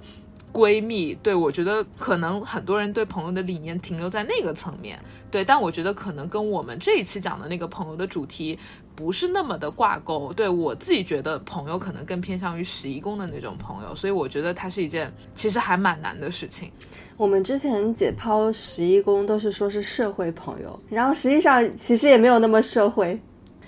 闺蜜。对我觉得可能很多人对朋友的理念停留在那个层面。对，但我觉得可能跟我们这一期讲的那个朋友的主题不是那么的挂钩。对我自己觉得朋友可能更偏向于十一宫的那种朋友，所以我觉得它是一件其实还蛮难的事情。我们之前解剖十一宫都是说是社会朋友，然后实际上其实也没有那么社会。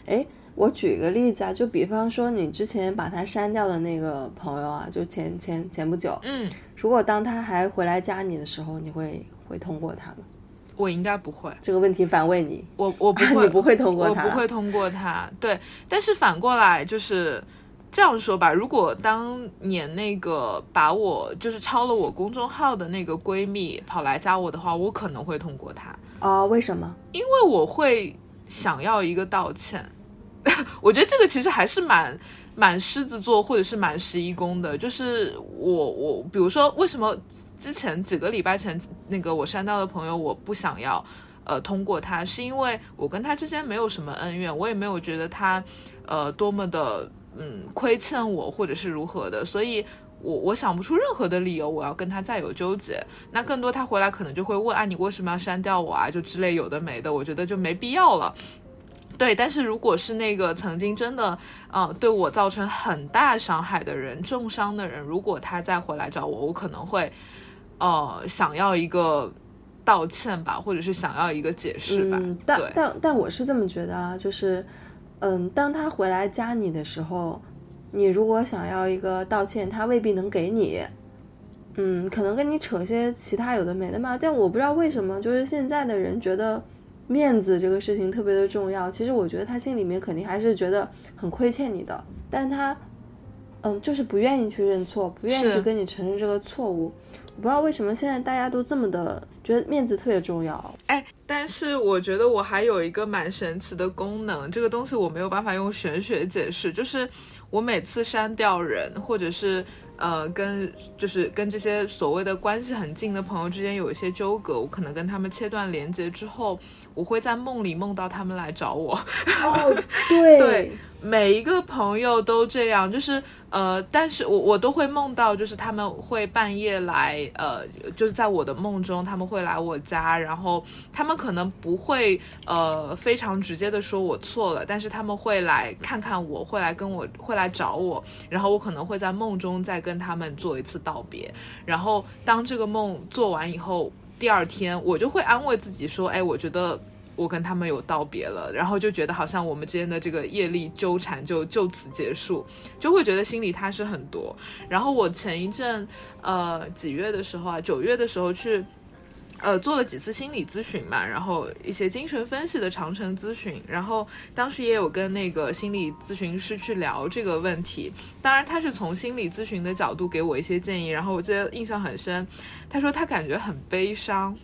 哎，我举个例子啊，就比方说你之前把他删掉的那个朋友啊，就前前前不久，嗯，如果当他还回来加你的时候，你会会通过他吗？我应该不会。这个问题反问你，我我不 (laughs) 会，你不会通过我他，不会通过他。对，但是反过来就是这样说吧，如果当年那个把我就是抄了我公众号的那个闺蜜跑来加我的话，我可能会通过她。啊、为什么？因为我会想要一个道歉。(laughs) 我觉得这个其实还是蛮蛮狮子座或者是蛮十一宫的，就是我我比如说为什么之前几个礼拜前那个我删掉的朋友我不想要呃通过他，是因为我跟他之间没有什么恩怨，我也没有觉得他呃多么的嗯亏欠我或者是如何的，所以。我我想不出任何的理由，我要跟他再有纠结。那更多他回来可能就会问啊，你为什么要删掉我啊？就之类有的没的，我觉得就没必要了。对，但是如果是那个曾经真的呃对我造成很大伤害的人、重伤的人，如果他再回来找我，我可能会呃想要一个道歉吧，或者是想要一个解释吧。嗯，但，但但我是这么觉得啊，就是，嗯，当他回来加你的时候，你如果想要一个道歉，他未必能给你。嗯，可能跟你扯些其他有的没的嘛，但我不知道为什么，就是现在的人觉得面子这个事情特别的重要。其实我觉得他心里面肯定还是觉得很亏欠你的，但他，嗯，就是不愿意去认错，不愿意去跟你承认这个错误。我不知道为什么现在大家都这么的觉得面子特别重要。哎，但是我觉得我还有一个蛮神奇的功能，这个东西我没有办法用玄学解释，就是我每次删掉人，或者是呃跟就是跟这些所谓的关系很近的朋友之间有一些纠葛，我可能跟他们切断连接之后，我会在梦里梦到他们来找我。(laughs) 哦，对对每一个朋友都这样，就是呃，但是我我都会梦到，就是他们会半夜来，呃，就是在我的梦中，他们会来我家，然后他们可能不会呃非常直接的说我错了，但是他们会来看看我，会来跟我，会来找我，然后我可能会在梦中再跟他们做一次道别，然后当这个梦做完以后，第二天我就会安慰自己说，哎，我觉得。我跟他们有道别了，然后就觉得好像我们之间的这个业力纠缠就就此结束，就会觉得心里踏实很多。然后我前一阵，呃，几月的时候啊，九月的时候去，呃，做了几次心理咨询嘛，然后一些精神分析的长程咨询，然后当时也有跟那个心理咨询师去聊这个问题。当然，他是从心理咨询的角度给我一些建议，然后我记得印象很深，他说他感觉很悲伤。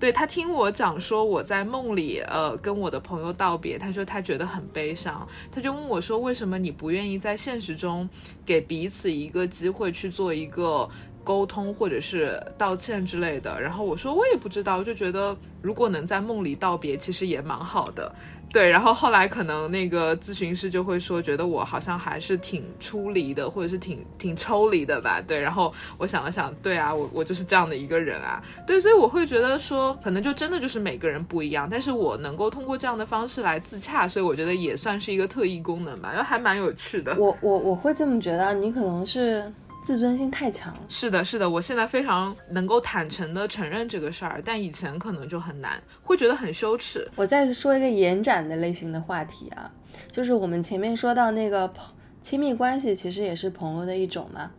对他听我讲说我在梦里，呃，跟我的朋友道别，他说他觉得很悲伤，他就问我说，为什么你不愿意在现实中给彼此一个机会去做一个沟通或者是道歉之类的？然后我说我也不知道，就觉得如果能在梦里道别，其实也蛮好的。对，然后后来可能那个咨询师就会说，觉得我好像还是挺出离的，或者是挺挺抽离的吧。对，然后我想了想，对啊，我我就是这样的一个人啊。对，所以我会觉得说，可能就真的就是每个人不一样，但是我能够通过这样的方式来自洽，所以我觉得也算是一个特异功能吧，然后还蛮有趣的。我我我会这么觉得，你可能是自尊心太强。是的，是的，我现在非常能够坦诚的承认这个事儿，但以前可能就很难，会觉得很羞耻。我再说一个延展的类型的话题啊，就是我们前面说到那个朋亲密关系其实也是朋友的一种嘛。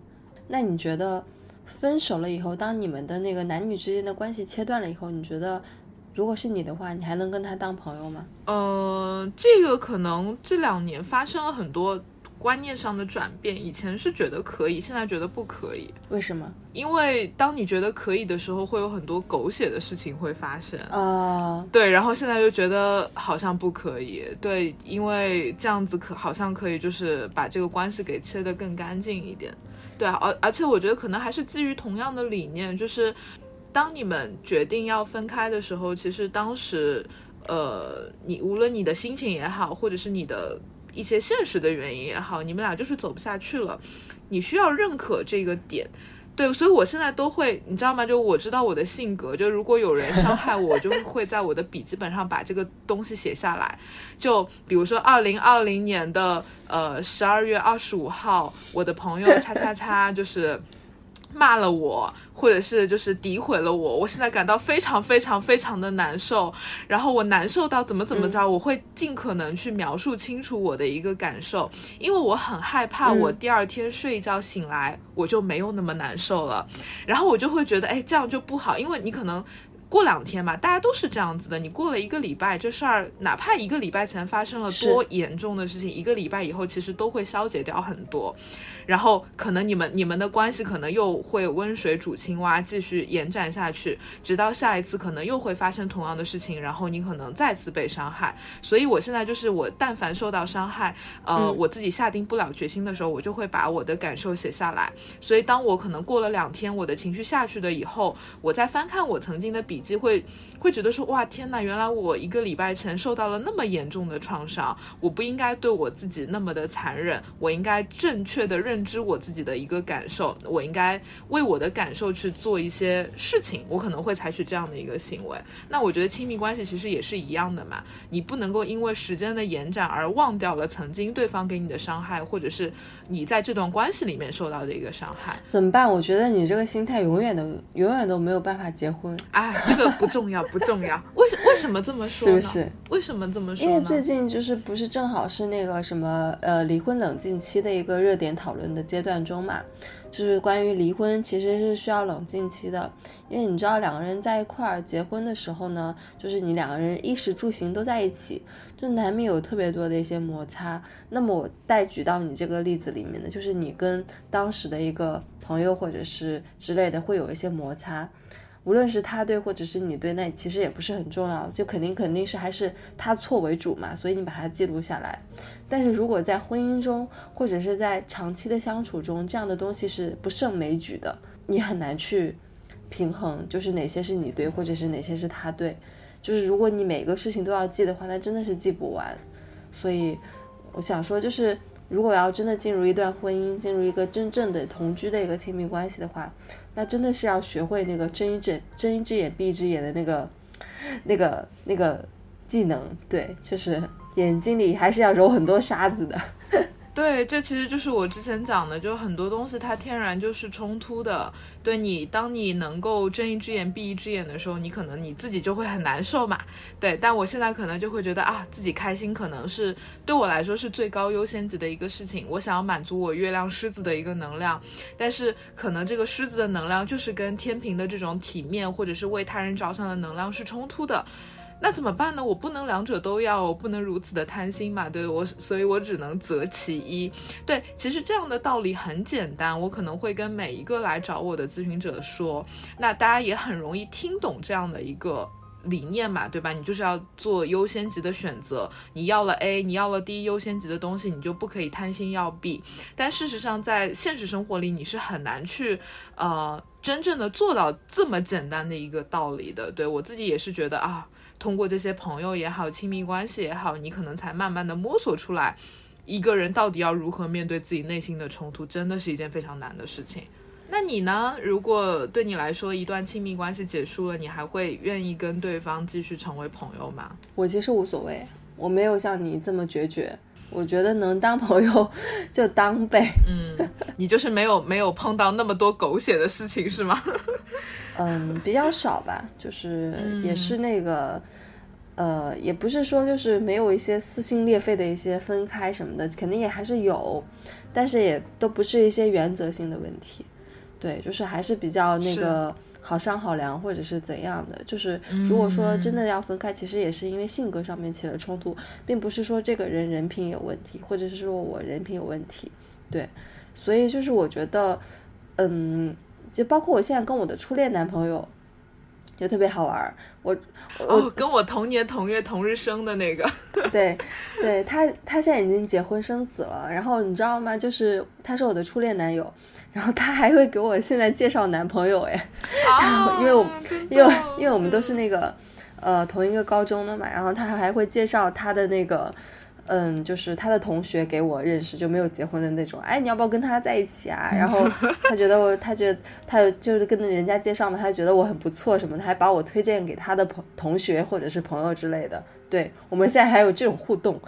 那你觉得分手了以后，当你们的那个男女之间的关系切断了以后，你觉得如果是你的话，你还能跟他当朋友吗？呃，这个可能这两年发生了很多。观念上的转变，以前是觉得可以，现在觉得不可以。为什么？因为当你觉得可以的时候，会有很多狗血的事情会发生啊。对，然后现在就觉得好像不可以。对，因为这样子可好像可以，就是把这个关系给切得更干净一点。对，而而且我觉得可能还是基于同样的理念，就是当你们决定要分开的时候，其实当时，呃，你无论你的心情也好，或者是你的。一些现实的原因也好，你们俩就是走不下去了，你需要认可这个点，对，所以我现在都会，你知道吗？就我知道我的性格，就如果有人伤害我，就会在我的笔记本上把这个东西写下来。就比如说二零二零年的呃十二月二十五号，我的朋友叉叉叉就是骂了我。或者是就是诋毁了我，我现在感到非常非常非常的难受。然后我难受到怎么怎么着，我会尽可能去描述清楚我的一个感受，因为我很害怕我第二天睡一觉醒来我就没有那么难受了。然后我就会觉得，哎，这样就不好，因为你可能过两天吧，大家都是这样子的。你过了一个礼拜，这事儿哪怕一个礼拜前发生了多严重的事情，一个礼拜以后其实都会消解掉很多。然后可能你们你们的关系可能又会温水煮青蛙，继续延展下去，直到下一次可能又会发生同样的事情，然后你可能再次被伤害。所以我现在就是我，但凡受到伤害，呃，我自己下定不了决心的时候，我就会把我的感受写下来。所以当我可能过了两天，我的情绪下去了以后，我再翻看我曾经的笔记，会会觉得说，哇，天呐，原来我一个礼拜前受到了那么严重的创伤，我不应该对我自己那么的残忍，我应该正确的认。认知我自己的一个感受，我应该为我的感受去做一些事情，我可能会采取这样的一个行为。那我觉得亲密关系其实也是一样的嘛，你不能够因为时间的延展而忘掉了曾经对方给你的伤害，或者是你在这段关系里面受到的一个伤害。怎么办？我觉得你这个心态永远都永远都没有办法结婚。哎，这个不重要，(laughs) 不重要。为为什么这么说呢？是不是？为什么这么说呢？因为最近就是不是正好是那个什么呃离婚冷静期的一个热点讨论。的阶段中嘛，就是关于离婚，其实是需要冷静期的，因为你知道两个人在一块儿结婚的时候呢，就是你两个人衣食住行都在一起，就难免有特别多的一些摩擦。那么我带举到你这个例子里面的，就是你跟当时的一个朋友或者是之类的会有一些摩擦。无论是他对或者是你对，那其实也不是很重要，就肯定肯定是还是他错为主嘛，所以你把它记录下来。但是如果在婚姻中或者是在长期的相处中，这样的东西是不胜枚举的，你很难去平衡，就是哪些是你对，或者是哪些是他对。就是如果你每个事情都要记的话，那真的是记不完。所以我想说，就是如果要真的进入一段婚姻，进入一个真正的同居的一个亲密关系的话。那真的是要学会那个睁一只睁一只眼闭一只眼的那个、那个、那个技能，对，就是眼睛里还是要揉很多沙子的。对，这其实就是我之前讲的，就很多东西它天然就是冲突的。对你，当你能够睁一只眼闭一只眼的时候，你可能你自己就会很难受嘛。对，但我现在可能就会觉得啊，自己开心可能是对我来说是最高优先级的一个事情。我想要满足我月亮狮子的一个能量，但是可能这个狮子的能量就是跟天平的这种体面或者是为他人着想的能量是冲突的。那怎么办呢？我不能两者都要，我不能如此的贪心嘛，对我，所以我只能择其一。对，其实这样的道理很简单，我可能会跟每一个来找我的咨询者说，那大家也很容易听懂这样的一个理念嘛，对吧？你就是要做优先级的选择，你要了 A，你要了第一优先级的东西，你就不可以贪心要 B。但事实上，在现实生活里，你是很难去呃真正的做到这么简单的一个道理的。对我自己也是觉得啊。通过这些朋友也好，亲密关系也好，你可能才慢慢的摸索出来，一个人到底要如何面对自己内心的冲突，真的是一件非常难的事情。那你呢？如果对你来说，一段亲密关系结束了，你还会愿意跟对方继续成为朋友吗？我其实无所谓，我没有像你这么决绝。我觉得能当朋友就当呗。嗯，你就是没有没有碰到那么多狗血的事情是吗？嗯，比较少吧，就是也是那个，呃，也不是说就是没有一些撕心裂肺的一些分开什么的，肯定也还是有，但是也都不是一些原则性的问题。对，就是还是比较那个好商好量，或者是怎样的。就是如果说真的要分开，其实也是因为性格上面起了冲突，并不是说这个人人品有问题，或者是说我人品有问题。对，所以就是我觉得，嗯，就包括我现在跟我的初恋男朋友。就特别好玩儿，我哦，跟我同年同月同日生的那个，对，对他他现在已经结婚生子了，然后你知道吗？就是他是我的初恋男友，然后他还会给我现在介绍男朋友哎，因为我因为因为我们都是那个呃同一个高中的嘛，然后他还会介绍他的那个。嗯，就是他的同学给我认识，就没有结婚的那种。哎，你要不要跟他在一起啊？然后 (laughs) 他觉得我，他觉得他就是跟人家介绍嘛，他觉得我很不错什么的，还把我推荐给他的朋同学或者是朋友之类的。对我们现在还有这种互动。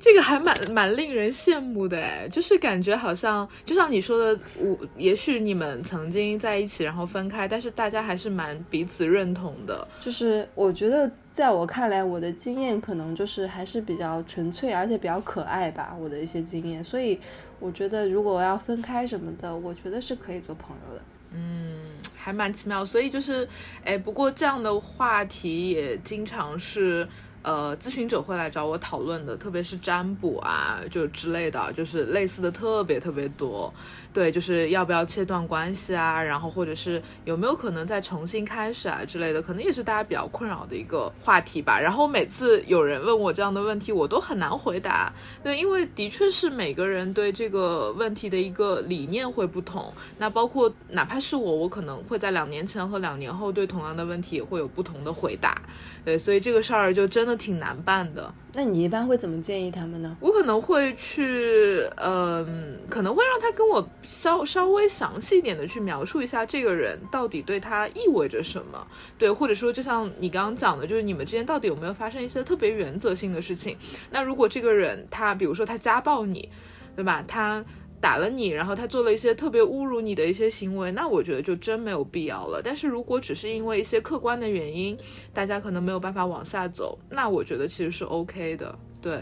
这个还蛮蛮令人羡慕的哎，就是感觉好像就像你说的，我也许你们曾经在一起，然后分开，但是大家还是蛮彼此认同的。就是我觉得，在我看来，我的经验可能就是还是比较纯粹，而且比较可爱吧，我的一些经验。所以我觉得，如果要分开什么的，我觉得是可以做朋友的。嗯，还蛮奇妙。所以就是，哎，不过这样的话题也经常是。呃，咨询者会来找我讨论的，特别是占卜啊，就之类的，就是类似的特别特别多。对，就是要不要切断关系啊，然后或者是有没有可能再重新开始啊之类的，可能也是大家比较困扰的一个话题吧。然后每次有人问我这样的问题，我都很难回答。对，因为的确是每个人对这个问题的一个理念会不同。那包括哪怕是我，我可能会在两年前和两年后对同样的问题也会有不同的回答。对，所以这个事儿就真的挺难办的。那你一般会怎么建议他们呢？我可能会去，嗯，可能会让他跟我稍稍微详细一点的去描述一下这个人到底对他意味着什么，对，或者说就像你刚刚讲的，就是你们之间到底有没有发生一些特别原则性的事情？那如果这个人他，比如说他家暴你，对吧？他。打了你，然后他做了一些特别侮辱你的一些行为，那我觉得就真没有必要了。但是如果只是因为一些客观的原因，大家可能没有办法往下走，那我觉得其实是 OK 的。对，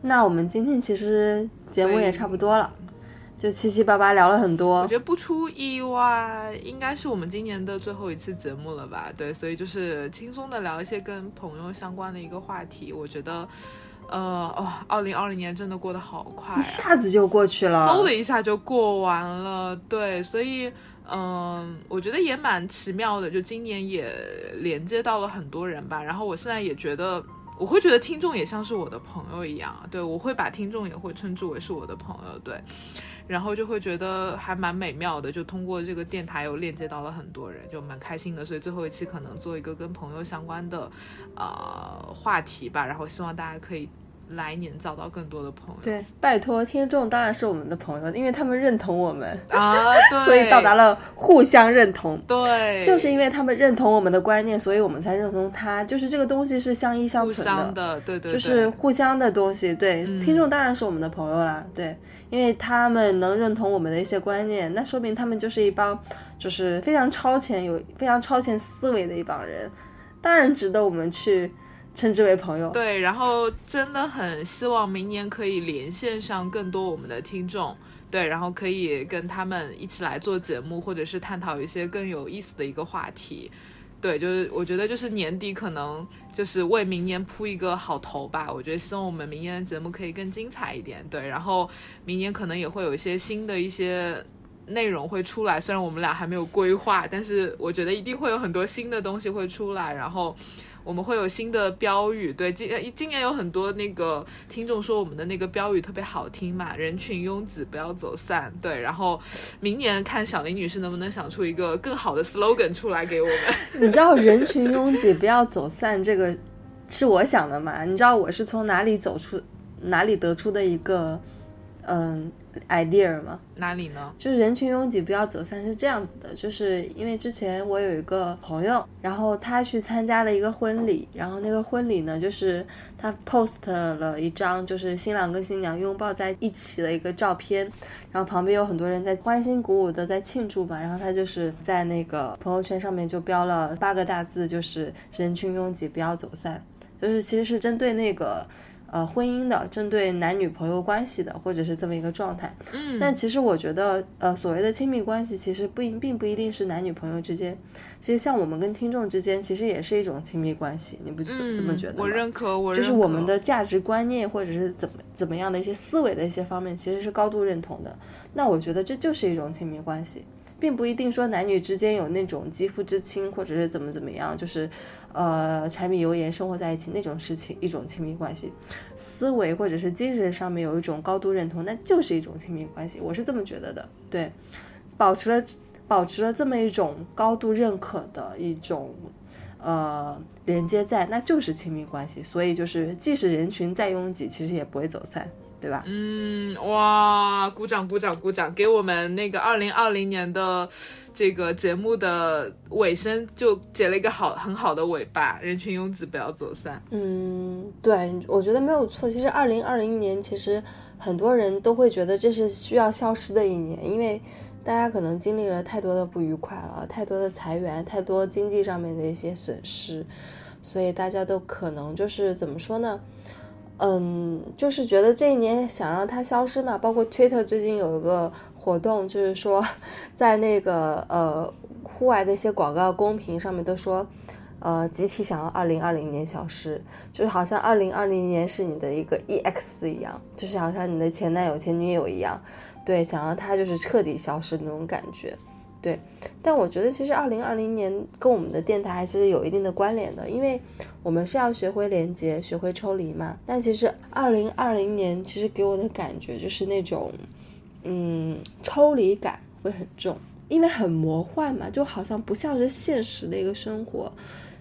那我们今天其实节目也差不多了，就七七八八聊了很多。我觉得不出意外，应该是我们今年的最后一次节目了吧？对，所以就是轻松的聊一些跟朋友相关的一个话题，我觉得。呃哦，二零二零年真的过得好快，一下子就过去了，嗖的一下就过完了。对，所以嗯，我觉得也蛮奇妙的，就今年也连接到了很多人吧。然后我现在也觉得，我会觉得听众也像是我的朋友一样，对我会把听众也会称之为是我的朋友，对。然后就会觉得还蛮美妙的，就通过这个电台又链接到了很多人，就蛮开心的。所以最后一期可能做一个跟朋友相关的，呃，话题吧。然后希望大家可以。来年找到更多的朋友，对，拜托听众当然是我们的朋友，因为他们认同我们啊，(laughs) 所以到达了互相认同。对，就是因为他们认同我们的观念，所以我们才认同他。就是这个东西是相依相存的，对对，就是互相的东西。对，听众当然是我们的朋友啦，对，因为他们能认同我们的一些观念，那说明他们就是一帮就是非常超前、有非常超前思维的一帮人，当然值得我们去。称之为朋友，对，然后真的很希望明年可以连线上更多我们的听众，对，然后可以跟他们一起来做节目，或者是探讨一些更有意思的一个话题，对，就是我觉得就是年底可能就是为明年铺一个好头吧，我觉得希望我们明年的节目可以更精彩一点，对，然后明年可能也会有一些新的一些内容会出来，虽然我们俩还没有规划，但是我觉得一定会有很多新的东西会出来，然后。我们会有新的标语，对，今今年有很多那个听众说我们的那个标语特别好听嘛，人群拥挤不要走散，对，然后明年看小林女士能不能想出一个更好的 slogan 出来给我们。(laughs) 你知道人群拥挤不要走散这个是我想的吗？你知道我是从哪里走出哪里得出的一个嗯。Idea 吗？哪里呢？就是人群拥挤不要走散是这样子的，就是因为之前我有一个朋友，然后他去参加了一个婚礼，然后那个婚礼呢，就是他 post 了一张就是新郎跟新娘拥抱在一起的一个照片，然后旁边有很多人在欢欣鼓舞的在庆祝嘛，然后他就是在那个朋友圈上面就标了八个大字，就是人群拥挤不要走散。就是其实是针对那个。呃，婚姻的，针对男女朋友关系的，或者是这么一个状态。嗯，但其实我觉得，呃，所谓的亲密关系，其实不一，并不一定是男女朋友之间。其实像我们跟听众之间，其实也是一种亲密关系。你不这么觉得吗？我认可，我就是我们的价值观念，或者是怎么怎么样的一些思维的一些方面，其实是高度认同的。那我觉得这就是一种亲密关系。并不一定说男女之间有那种肌肤之亲，或者是怎么怎么样，就是，呃，柴米油盐生活在一起那种事情，一种亲密关系，思维或者是精神上面有一种高度认同，那就是一种亲密关系，我是这么觉得的。对，保持了保持了这么一种高度认可的一种呃连接在，那就是亲密关系。所以就是，即使人群再拥挤，其实也不会走散。对吧？嗯，哇，鼓掌鼓掌鼓掌，给我们那个二零二零年的这个节目的尾声就结了一个好很好的尾巴。人群拥挤，不要走散。嗯，对，我觉得没有错。其实二零二零年，其实很多人都会觉得这是需要消失的一年，因为大家可能经历了太多的不愉快了，太多的裁员，太多经济上面的一些损失，所以大家都可能就是怎么说呢？嗯，就是觉得这一年想让它消失嘛，包括 Twitter 最近有一个活动，就是说在那个呃户外的一些广告公屏上面都说，呃集体想要二零二零年消失，就是好像二零二零年是你的一个 EX 一样，就是好像你的前男友前女友一样，对，想让它就是彻底消失那种感觉。对，但我觉得其实二零二零年跟我们的电台还是有一定的关联的，因为我们是要学会连接，学会抽离嘛。但其实二零二零年其实给我的感觉就是那种，嗯，抽离感会很重，因为很魔幻嘛，就好像不像是现实的一个生活，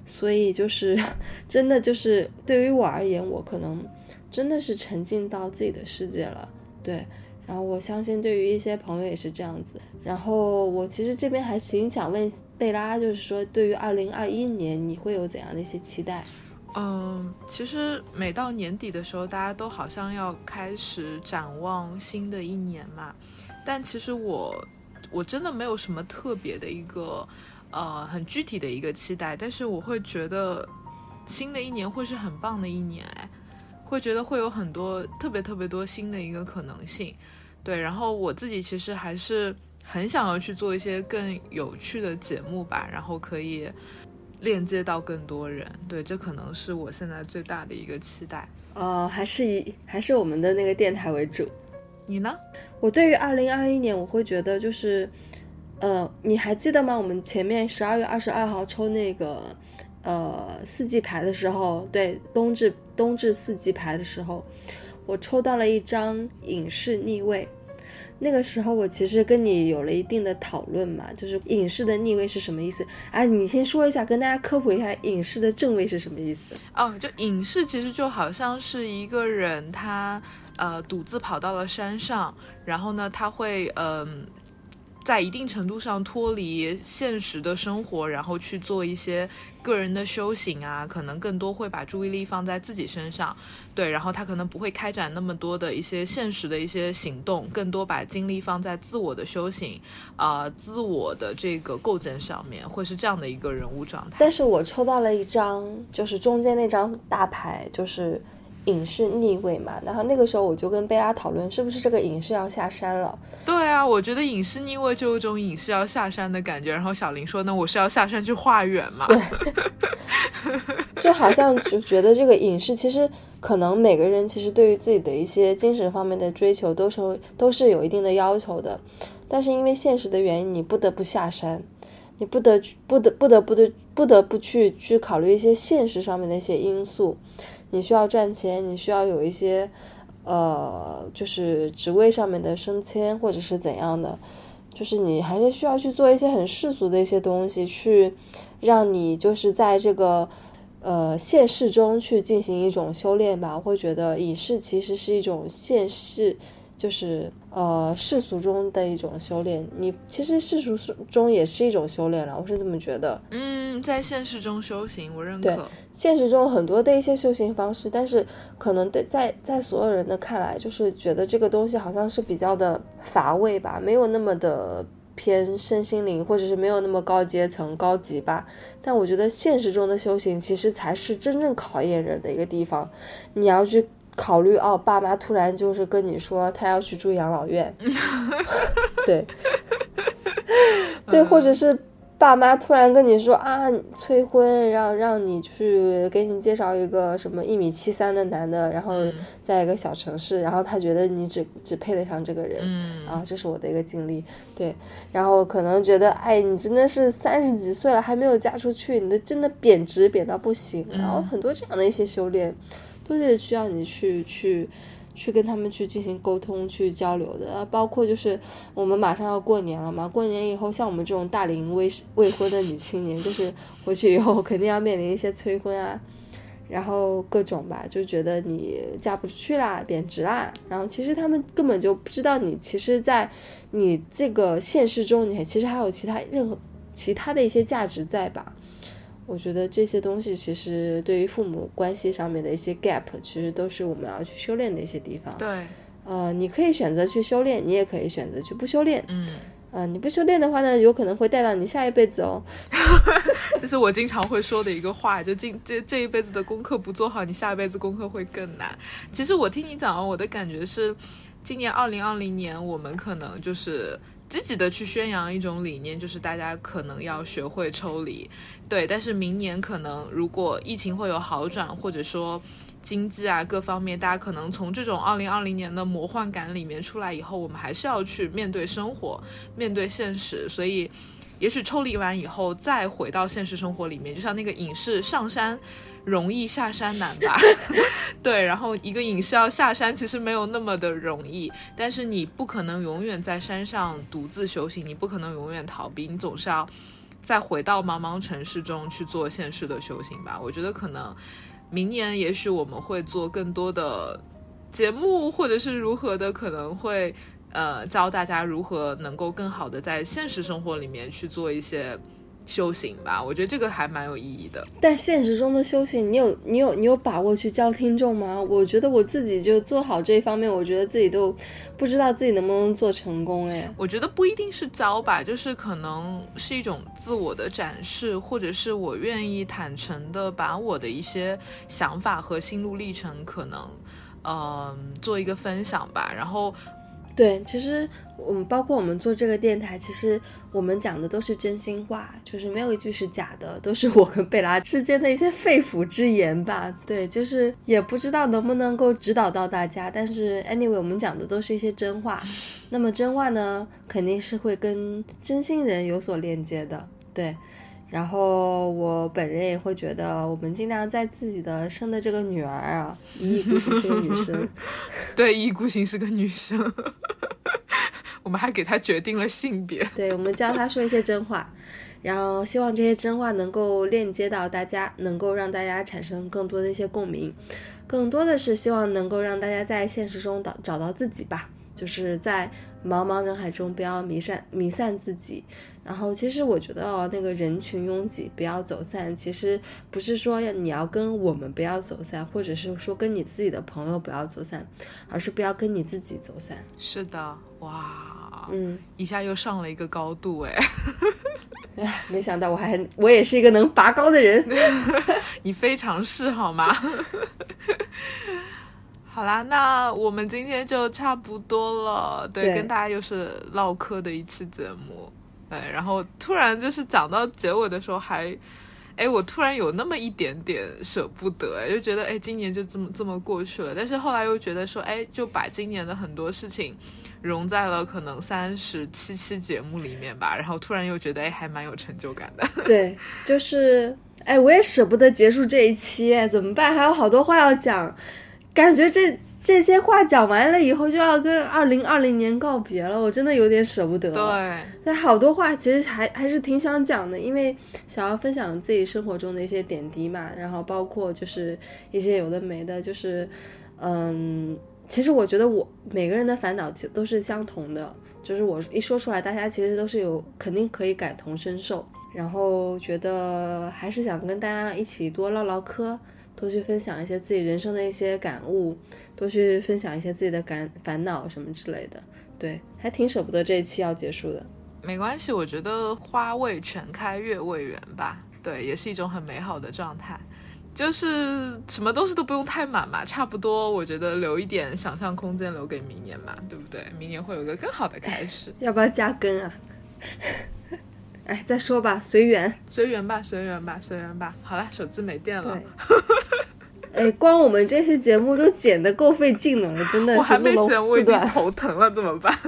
所以就是 (laughs) 真的就是对于我而言，我可能真的是沉浸到自己的世界了，对。然后我相信，对于一些朋友也是这样子。然后我其实这边还挺想问贝拉，就是说，对于二零二一年，你会有怎样的一些期待？嗯，其实每到年底的时候，大家都好像要开始展望新的一年嘛。但其实我，我真的没有什么特别的一个，呃，很具体的一个期待。但是我会觉得，新的一年会是很棒的一年，哎，会觉得会有很多特别特别多新的一个可能性。对，然后我自己其实还是很想要去做一些更有趣的节目吧，然后可以链接到更多人。对，这可能是我现在最大的一个期待。呃，还是以还是我们的那个电台为主。你呢？我对于二零二一年，我会觉得就是，呃，你还记得吗？我们前面十二月二十二号抽那个呃四季牌的时候，对，冬至冬至四季牌的时候，我抽到了一张隐士逆位。那个时候我其实跟你有了一定的讨论嘛，就是隐士的逆位是什么意思？哎，你先说一下，跟大家科普一下隐士的正位是什么意思？哦，就隐士其实就好像是一个人他呃独自跑到了山上，然后呢他会嗯。在一定程度上脱离现实的生活，然后去做一些个人的修行啊，可能更多会把注意力放在自己身上，对，然后他可能不会开展那么多的一些现实的一些行动，更多把精力放在自我的修行，啊，自我的这个构建上面，会是这样的一个人物状态。但是我抽到了一张，就是中间那张大牌，就是。隐士逆位嘛，然后那个时候我就跟贝拉讨论，是不是这个影视要下山了？对啊，我觉得影视逆位就有种影视要下山的感觉。然后小林说呢，我是要下山去化缘嘛。对，(laughs) 就好像就觉得这个影视其实可能每个人其实对于自己的一些精神方面的追求都是都是有一定的要求的，但是因为现实的原因，你不得不下山，你不得不得不得不得不得不去去考虑一些现实上面的一些因素。你需要赚钱，你需要有一些，呃，就是职位上面的升迁，或者是怎样的，就是你还是需要去做一些很世俗的一些东西，去让你就是在这个呃现世中去进行一种修炼吧。我会觉得影视其实是一种现世。就是呃世俗中的一种修炼，你其实世俗中也是一种修炼了，我是这么觉得。嗯，在现实中修行，我认可。对，现实中很多的一些修行方式，但是可能对在在所有人的看来，就是觉得这个东西好像是比较的乏味吧，没有那么的偏身心灵，或者是没有那么高阶层、高级吧。但我觉得现实中的修行，其实才是真正考验人的一个地方。你要去考虑，哦，爸妈突然就是跟你说他要去住养老院，(laughs) 对，对，或者是。爸妈突然跟你说啊，催婚，让让你去给你介绍一个什么一米七三的男的，然后在一个小城市，然后他觉得你只只配得上这个人，啊，这是我的一个经历，对，然后可能觉得，哎，你真的是三十几岁了还没有嫁出去，你的真的贬值贬到不行，然后很多这样的一些修炼，都是需要你去去。去跟他们去进行沟通、去交流的，包括就是我们马上要过年了嘛，过年以后像我们这种大龄未未婚的女青年，就是回去以后肯定要面临一些催婚啊，然后各种吧，就觉得你嫁不出去啦、贬值啦，然后其实他们根本就不知道你，其实，在你这个现实中，你其实还有其他任何其他的一些价值在吧。我觉得这些东西其实对于父母关系上面的一些 gap，其实都是我们要去修炼的一些地方。对，呃，你可以选择去修炼，你也可以选择去不修炼。嗯，呃，你不修炼的话呢，有可能会带到你下一辈子哦。(laughs) 这是我经常会说的一个话，就今这这一辈子的功课不做好，你下一辈子功课会更难。其实我听你讲完，我的感觉是，今年二零二零年，我们可能就是。积极的去宣扬一种理念，就是大家可能要学会抽离，对。但是明年可能如果疫情会有好转，或者说经济啊各方面，大家可能从这种二零二零年的魔幻感里面出来以后，我们还是要去面对生活，面对现实。所以，也许抽离完以后，再回到现实生活里面，就像那个影视上山。容易下山难吧？(laughs) 对，然后一个隐士要下山，其实没有那么的容易。但是你不可能永远在山上独自修行，你不可能永远逃避，你总是要再回到茫茫城市中去做现实的修行吧。我觉得可能明年也许我们会做更多的节目，或者是如何的，可能会呃教大家如何能够更好的在现实生活里面去做一些。修行吧，我觉得这个还蛮有意义的。但现实中的修行，你有你有你有把握去教听众吗？我觉得我自己就做好这一方面，我觉得自己都不知道自己能不能做成功。哎，我觉得不一定是教吧，就是可能是一种自我的展示，或者是我愿意坦诚的把我的一些想法和心路历程，可能嗯做一个分享吧。然后。对，其实我们包括我们做这个电台，其实我们讲的都是真心话，就是没有一句是假的，都是我跟贝拉之间的一些肺腑之言吧。对，就是也不知道能不能够指导到大家，但是 anyway，我们讲的都是一些真话。那么真话呢，肯定是会跟真心人有所链接的。对。然后我本人也会觉得，我们尽量在自己的生的这个女儿啊，一意孤行是个女生，(laughs) 对，一意孤行是个女生，(laughs) 我们还给她决定了性别，对，我们教她说一些真话，然后希望这些真话能够链接到大家，能够让大家产生更多的一些共鸣，更多的是希望能够让大家在现实中找找到自己吧。就是在茫茫人海中不要迷散迷散自己，然后其实我觉得哦，那个人群拥挤不要走散，其实不是说要你要跟我们不要走散，或者是说跟你自己的朋友不要走散，而是不要跟你自己走散。是的，哇，嗯，一下又上了一个高度哎，哎，没想到我还我也是一个能拔高的人，(laughs) 你非常是好吗？(laughs) 好啦，那我们今天就差不多了。对，跟大家又是唠嗑的一期节目。哎，然后突然就是讲到结尾的时候，还，哎，我突然有那么一点点舍不得，哎，就觉得哎，今年就这么这么过去了。但是后来又觉得说，哎，就把今年的很多事情融在了可能三十七期节目里面吧。然后突然又觉得，哎，还蛮有成就感的。(laughs) 对，就是，哎，我也舍不得结束这一期，怎么办？还有好多话要讲。感觉这这些话讲完了以后，就要跟二零二零年告别了，我真的有点舍不得。对，但好多话其实还还是挺想讲的，因为想要分享自己生活中的一些点滴嘛，然后包括就是一些有的没的，就是嗯，其实我觉得我每个人的烦恼其实都是相同的，就是我一说出来，大家其实都是有肯定可以感同身受，然后觉得还是想跟大家一起多唠唠嗑。多去分享一些自己人生的一些感悟，多去分享一些自己的感烦恼什么之类的，对，还挺舍不得这一期要结束的。没关系，我觉得花未全开月未圆吧，对，也是一种很美好的状态。就是什么东西都不用太满嘛，差不多，我觉得留一点想象空间留给明年嘛，对不对？明年会有个更好的开始。(laughs) 要不要加更啊？哎，再说吧，随缘，随缘吧，随缘吧，随缘吧。好了，手机没电了。哎，光我们这些节目都剪得够费劲了，真的是。我还没剪，我已经头疼了，怎么办？(laughs)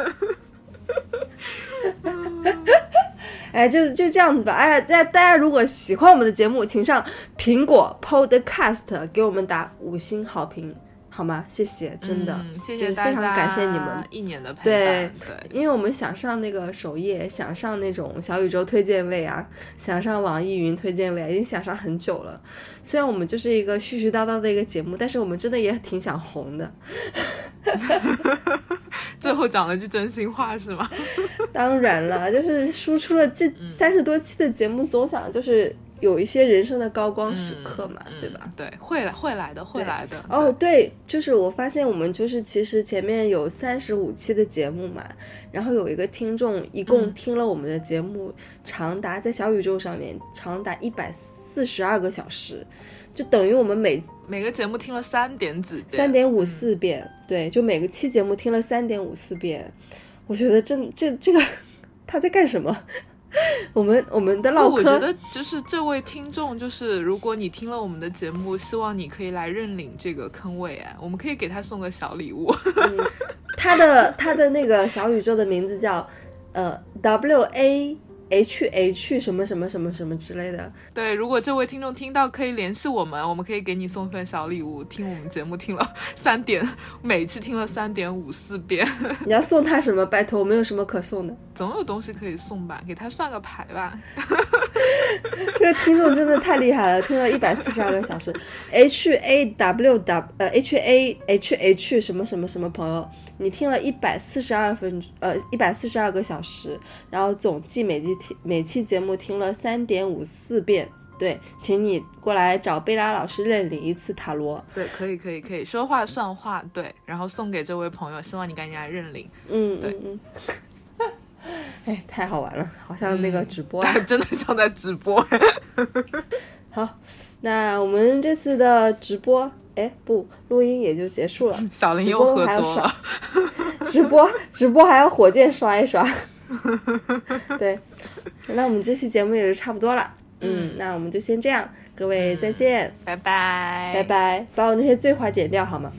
哎，就就这样子吧。哎，大大家如果喜欢我们的节目，请上苹果 Podcast 给我们打五星好评，好吗？谢谢，真的，谢谢大家，非常感谢你们一年的陪伴。对对，因为我们想上那个首页，想上那种小宇宙推荐位啊，想上网易云推荐位，啊已经想上很久了。虽然我们就是一个絮絮叨叨的一个节目，但是我们真的也挺想红的。(laughs) 最后讲了句真心话是吗？(laughs) 当然了，就是输出了这三十多期的节目，总想就是有一些人生的高光时刻嘛，对吧？对，会来会来的，会来的。哦，对，就是我发现我们就是其实前面有三十五期的节目嘛，然后有一个听众一共听了我们的节目长达在小宇宙上面长达一百四十二个小时。就等于我们每每个节目听了三点几三点五四遍，对，就每个期节目听了三点五四遍。我觉得这这这个 (laughs) 他在干什么？(laughs) 我们我们的唠嗑，我觉得就是这位听众，就是如果你听了我们的节目，希望你可以来认领这个坑位，哎，我们可以给他送个小礼物。(laughs) 他的他的那个小宇宙的名字叫呃 W A。H H 什么什么什么什么之类的，对，如果这位听众听到，可以联系我们，我们可以给你送份小礼物。听我们节目听了 (laughs) 三点，每次听了三点五四遍。(laughs) 你要送他什么？拜托，我没有什么可送的。总有东西可以送吧？给他算个牌吧。(laughs) 这个听众真的太厉害了，听了一百四十二个小时。H A W W 呃 H A H H 什么什么什么朋友，你听了一百四十二分呃一百四十二个小时，然后总计每集。每期节目听了三点五四遍，对，请你过来找贝拉老师认领一次塔罗。对，可以，可以，可以说话算话，对，然后送给这位朋友，希望你赶紧来认领。嗯，对，嗯。哎，太好玩了，好像那个直播，(laughs) 真的像在直播。(laughs) 好，那我们这次的直播，哎，不，录音也就结束了。(laughs) 小林又喝多了。(laughs) 直播，直播还要火箭刷一刷。(laughs) 对，那我们这期节目也就差不多了。嗯，那我们就先这样，各位再见，拜拜，拜拜，把我那些醉话剪掉好吗？